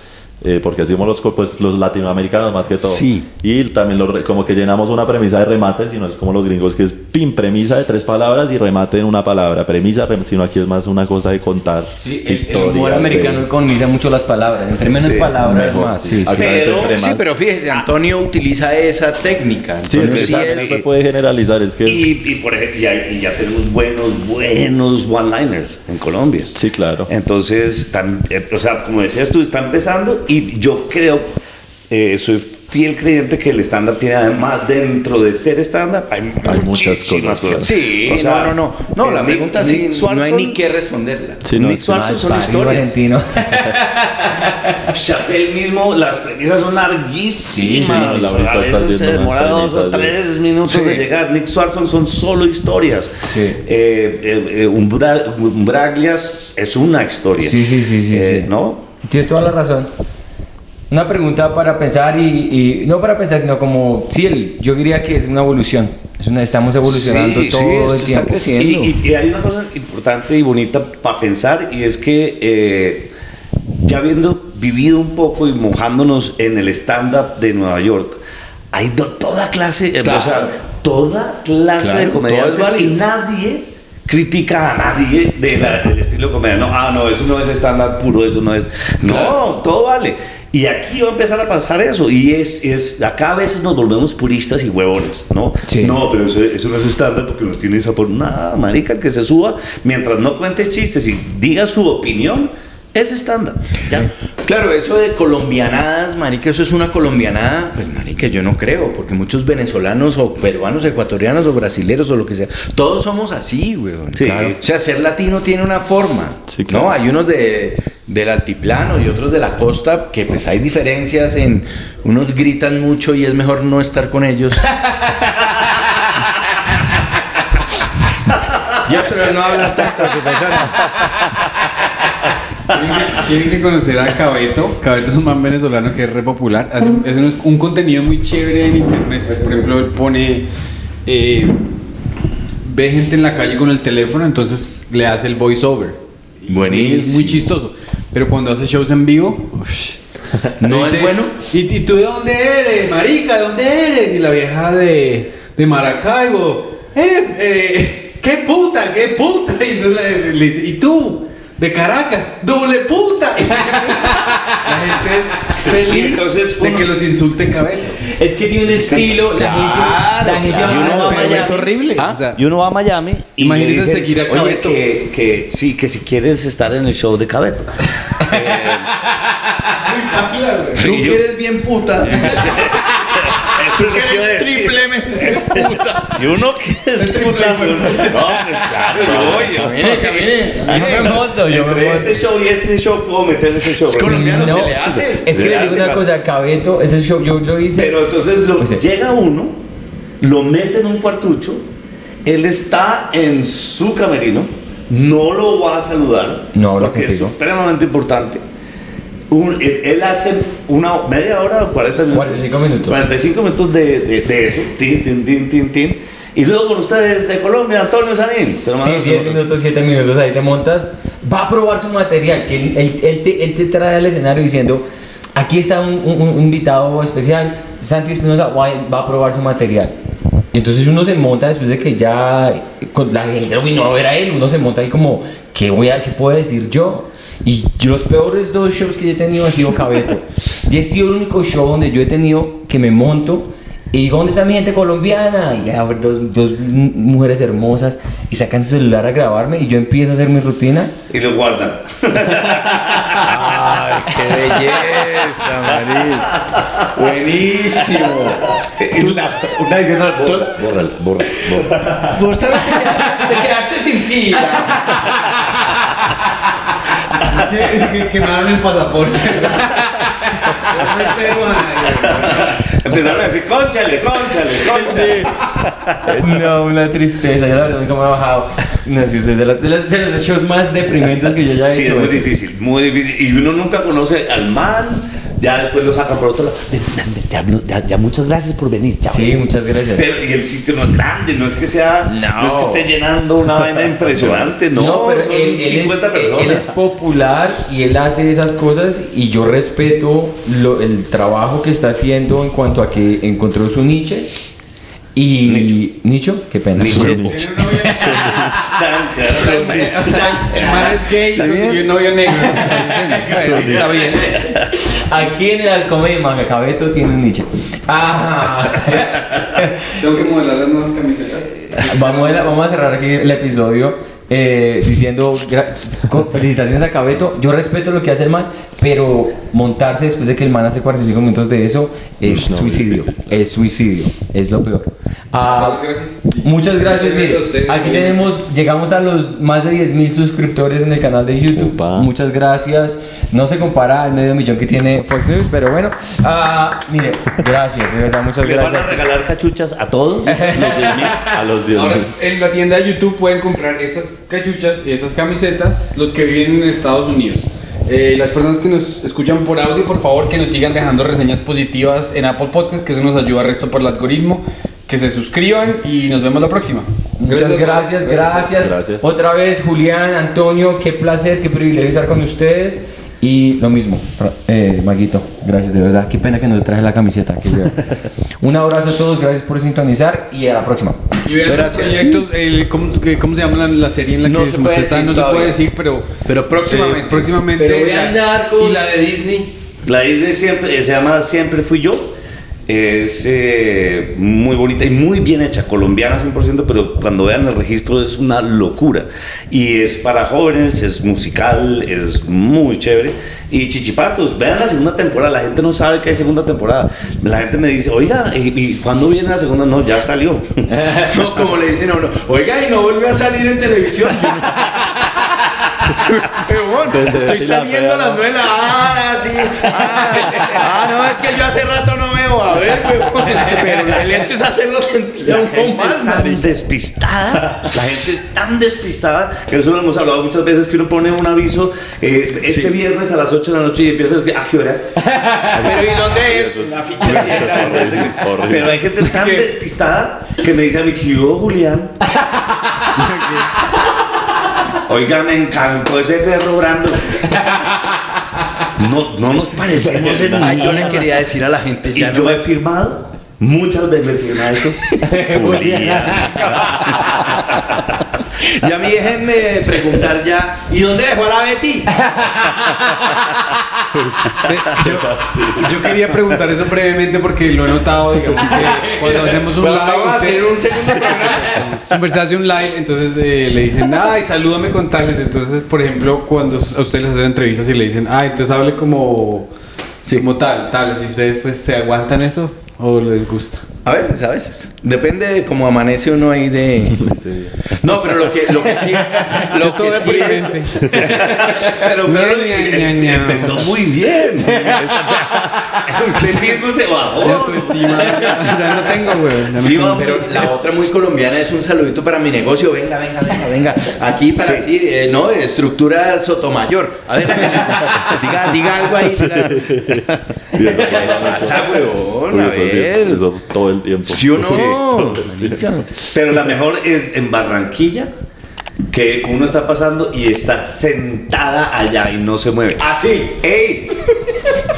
Eh, porque hacemos los, pues, los latinoamericanos más que todo. Sí. Y también lo como que llenamos una premisa de remate, sino es como los gringos que es pin, premisa de tres palabras y remate en una palabra. Premisa, rem- sino aquí es más una cosa de contar Sí, el, el humor de- americano economiza mucho las palabras. Entre menos Sí, palabras, mejor, más. sí. Sí, es entre Sí, más- pero fíjese, Antonio utiliza esa técnica. Sí, Entonces, es también es- no se puede generalizar, es que es- Y, y por ejemplo, ya, y ya tenemos buenos, buenos one-liners en Colombia. Sí, claro. Entonces, tam- eh, o sea, como decías tú, está empezando y yo creo, eh, soy fiel creyente que el estándar tiene además dentro de ser estándar, hay, Hay muchas cosas, Sí, O sea, no, no, no. No, la Nick- pregunta Nick sí, no Swanson- hay ni que responderla. Sí, no, Nick Swanson son Parido historias. argentino. Chappelle (laughs) mismo, las premisas son larguísimas. Sí, sí, sí, la verdad a está veces se demora dos o tres minutos Sí. de llegar. Nick Swanson son solo historias. Sí. Eh, eh, eh, un, Bra- un Braglias es una historia. Sí, sí, sí, sí, Eh, sí. ¿No? Tienes toda la razón. Una pregunta para pensar y, y- no para pensar, sino como, sí, el- yo diría que es una evolución. Es una, estamos evolucionando Sí, sí, todo esto el está tiempo. creciendo. Y, y- y hay una cosa importante y bonita para pensar y es que eh, ya habiendo vivido un poco y mojándonos en el stand-up de Nueva York, hay toda clase, eh, o sea, toda clase Claro, de comediantes y nadie critica a nadie de la- del estilo de comedia. No, ah, no, eso no es stand-up puro, eso no es... No, Claro. todo vale. Y aquí va a empezar a pasar eso. Y es, es acá a veces nos volvemos puristas y huevones, ¿no? Sí. No, pero eso, eso no es estándar porque nos tiene esa por nada, marica, el que se suba, mientras no cuentes chistes y diga su opinión, es estándar. Ya. Claro, eso de colombianadas, marica, eso es una colombianada, pues marica, yo no creo, porque muchos venezolanos o peruanos, ecuatorianos o brasileros o lo que sea, todos somos así, weón. Sí. Claro. O sea, ser latino tiene una forma, Sí, claro. ¿no? Hay unos de, del altiplano y otros de la costa que pues hay diferencias en, unos gritan mucho y es mejor no estar con ellos. (laughs) y otros no hablan tanto a su persona. Tienen que, tienen que conocer a Cabeto. Cabeto es un man venezolano que es re popular. Hace, es un, un contenido muy chévere en internet. Pues, por ejemplo, él pone. eh, ve gente en la calle con el teléfono, entonces le hace el voiceover. Y Buenísimo. Es muy chistoso. Pero cuando hace shows en vivo. (laughs) ¿No es bueno? ¿Y, y tú de dónde eres, marica? ¿De dónde eres? Y la vieja de, de Maracaibo. "Eres, eh, ¿Qué puta? ¿Qué puta? (laughs) Y entonces le, le dice, ¿y tú? De Caracas, doble puta. (laughs) La gente es feliz Entonces, de uno- que los insulte cabello. Es que tiene un estilo, la gente, la gente claro. va- a pero Miami. es horrible. ¿Ah? o sea, y uno va a Miami y Imagínate le dicen, seguir a Oye, Cabeto". que, que sí, que si quieres estar en el show de Cabeto. (laughs) Tú Y que eres bien puta. (laughs) Tú que eres triplemente puta. Y uno que (laughs) es puta, pues, No, pues claro, yo voy. Camine, camine. Yo me monto, yo me Entre monto. este show y este show puedo meter este show. colombiano, No, se le hace. Es que le digo una cosa, Cabeto, ese show yo lo hice. Pero entonces llega uno, lo mete en un cuartucho, él está en su camerino, no lo va a saludar, No habla porque es supremamente importante. Un- él, hace una media hora o 40 minutos. 45 minutos. 45 minutos de, de, de eso. Tin, tin, tin, tin, tin. Y luego con ustedes de Colombia, Antonio Sanín. Sí, mando- 10 minutos, 7 minutos, ahí te montas. Va a probar su material, que él, él- él te, él te trae al escenario diciendo, aquí está un, un- un invitado especial, Santi Espinosa va, va a probar su material. Entonces uno se monta después de que ya con la gente vino a ver a él, uno se monta ahí como, ¿qué, voy a, qué puedo decir yo? Y yo los peores dos shows que yo he tenido han sido Cabeto. y he sido el único show donde yo he tenido que me monto y digo, ¿dónde está mi gente colombiana? Y ya dos, dos m- mujeres hermosas y sacan su celular a grabarme y yo empiezo a hacer mi rutina. Y lo guardan. Ay, qué belleza, Maril. Buenísimo. La- Una diciendo, borra, borra, borra, borra. Vos te, te quedaste sin pila. (laughs) que, que, me dan el pasaporte. (laughs) Empezaron a decir, conchale, conchale, conchale. No, una tristeza, yo la verdad nunca me he bajado. No, sí, es de, las- de, las- de los shows más deprimentes que yo ya he Sí, es hecho. muy ese. difícil, muy difícil. Y uno nunca conoce al man, ya después lo sacan por otro lado. Ya, no- ya- ya muchas gracias por venir. ya, Sí, muchas gracias. Pero y el sitio no es grande, no es que sea, no, No. es que esté llenando una (laughs) vaina impresionante, no, pero son él, él 50 es, personas. él es popular y él hace esas cosas y yo respeto lo- el trabajo que está haciendo en cuanto a que encontró su niche y nicho, qué pena. Nicho. Su- Tiene un novio- (laughs) Tan caro. O sea, el man es gay y un novio negro. Está bien. Aquí en el Alcome de Macacabeto tiene un nicho. Ah, (laughs) Tengo que modelar las nuevas camisetas. vamos, a, vamos a cerrar aquí el episodio eh, diciendo felicitaciones a Cabeto. Yo respeto lo que hace el man, pero montarse después de que el man hace 45 minutos de eso es no, suicidio. Es suicidio. Es lo peor. Ah, Gracias. Muchas gracias, Muchas mire. gracias a ustedes. Aquí tenemos, llegamos a los más de 10.000 suscriptores en el canal de YouTube. Upa. Muchas gracias. No se compara al medio millón que tiene Fox News, pero bueno. Ah, mire, gracias, de verdad, muchas ¿Le van a gracias. regalar cachuchas a todos? (laughs) A los 10 Ahora, mil. en la tienda de YouTube pueden comprar estas cachuchas y estas camisetas los que viven en Estados Unidos. Eh, las personas que nos escuchan por audio, por favor, que nos sigan dejando reseñas positivas en Apple Podcast, que eso nos ayuda al resto por el algoritmo. Que se suscriban y nos vemos la próxima. Muchas gracias, gracias. Gracias. Otra vez, Julián, Antonio, qué placer, qué privilegio estar con ustedes. Y lo mismo, eh, Maguito, gracias de verdad. Qué pena que no te traje la camiseta. (laughs) Un abrazo a todos, gracias por sintonizar y a la próxima. Y vean los gracias. proyectos, eh, ¿cómo, ¿cómo se llama la, la serie en la No que se puede está? decir No se todavía. puede decir, pero, Pero próximamente. eh, próximamente Pero vean la- Narcos. y la de Disney. La Disney siempre, se llama Siempre Fui Yo. Es eh, muy bonita y muy bien hecha, colombiana 100%, pero cuando vean el registro es una locura. Y es para jóvenes, es musical, es muy chévere. Y Chichipatos, vean la segunda temporada, la gente no sabe que hay segunda temporada. La gente me dice, oiga, ¿y, y cuándo viene la segunda? No, ya salió. (laughs) No, como le dicen a uno, oiga, y no vuelve a salir en televisión. (laughs) Desde estoy la saliendo a las nueve. Ah, sí. Ah, (laughs) ah, no, es que yo hace rato no A ver. (laughs) Pero el hecho es hacerlo sentir La un poco gente más, es tan despistada, la gente es tan despistada que eso lo hemos hablado muchas veces que uno pone un aviso eh, este viernes a las 8 de la noche y empieza a decir, ¿a qué horas? Pero ¿y dónde es? La ficha Eso es horrible, horrible. Pero hay gente tan (laughs) despistada que me dice a ¿qué hubo, Julián? (laughs) Oiga, me encantó ese perro brando. No, no nos parecemos en Ay, yo le nada. quería decir a la gente, Y ya yo no he firmado, muchas veces me firma. Julián. Y a mí déjenme preguntar ya, ¿y dónde dejó a la Betty? (laughs) yo, yo quería preguntar eso brevemente porque lo he notado, digamos que cuando hacemos un live, vamos a usted- hacer un se hace (laughs) live, entonces eh, le dicen, ay, salúdame con tales. Entonces, por ejemplo, cuando a ustedes les hacen entrevistas y le dicen, ay, entonces hable como, como tal, tales. ¿Y ustedes pues se aguantan eso o les gusta? A veces, a veces. Depende de cómo amanece uno ahí de... (laughs) No, pero lo que, lo que sí... (laughs) Lo que sí es... (laughs) Pero ña. empezó muy bien. Usted mismo se bajó. autoestima. ya no tengo, güey. no. Pero la otra muy colombiana es un saludito para mi negocio. Venga, venga, venga, venga. Aquí para decir, eh, ¿no? Estructura Sotomayor. A ver, diga, diga algo ahí. diga. Pasa huevón? A ver. eso todo el tiempo. ¿Sí o no? (laughs) Pero la mejor es en Barranquilla, que uno está pasando y está sentada allá y no se mueve. Así. ¡Ey!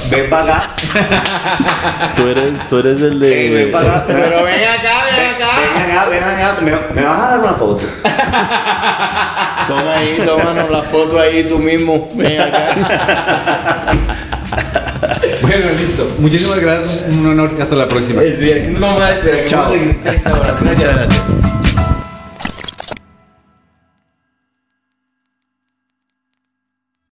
Ven para acá. Tú eres, tú eres el ¡Ey, ven de. para acá! Pero ven acá, ven Ven acá. acá, ven acá. ¿Me, me vas a dar una foto? Toma ahí, tómanos la foto ahí tú mismo. Ven acá. (laughs) (laughs) Bueno, listo. Muchísimas gracias. Un honor. Hasta la próxima. Sí, Chao. seguir 30 horas. Muchas gracias.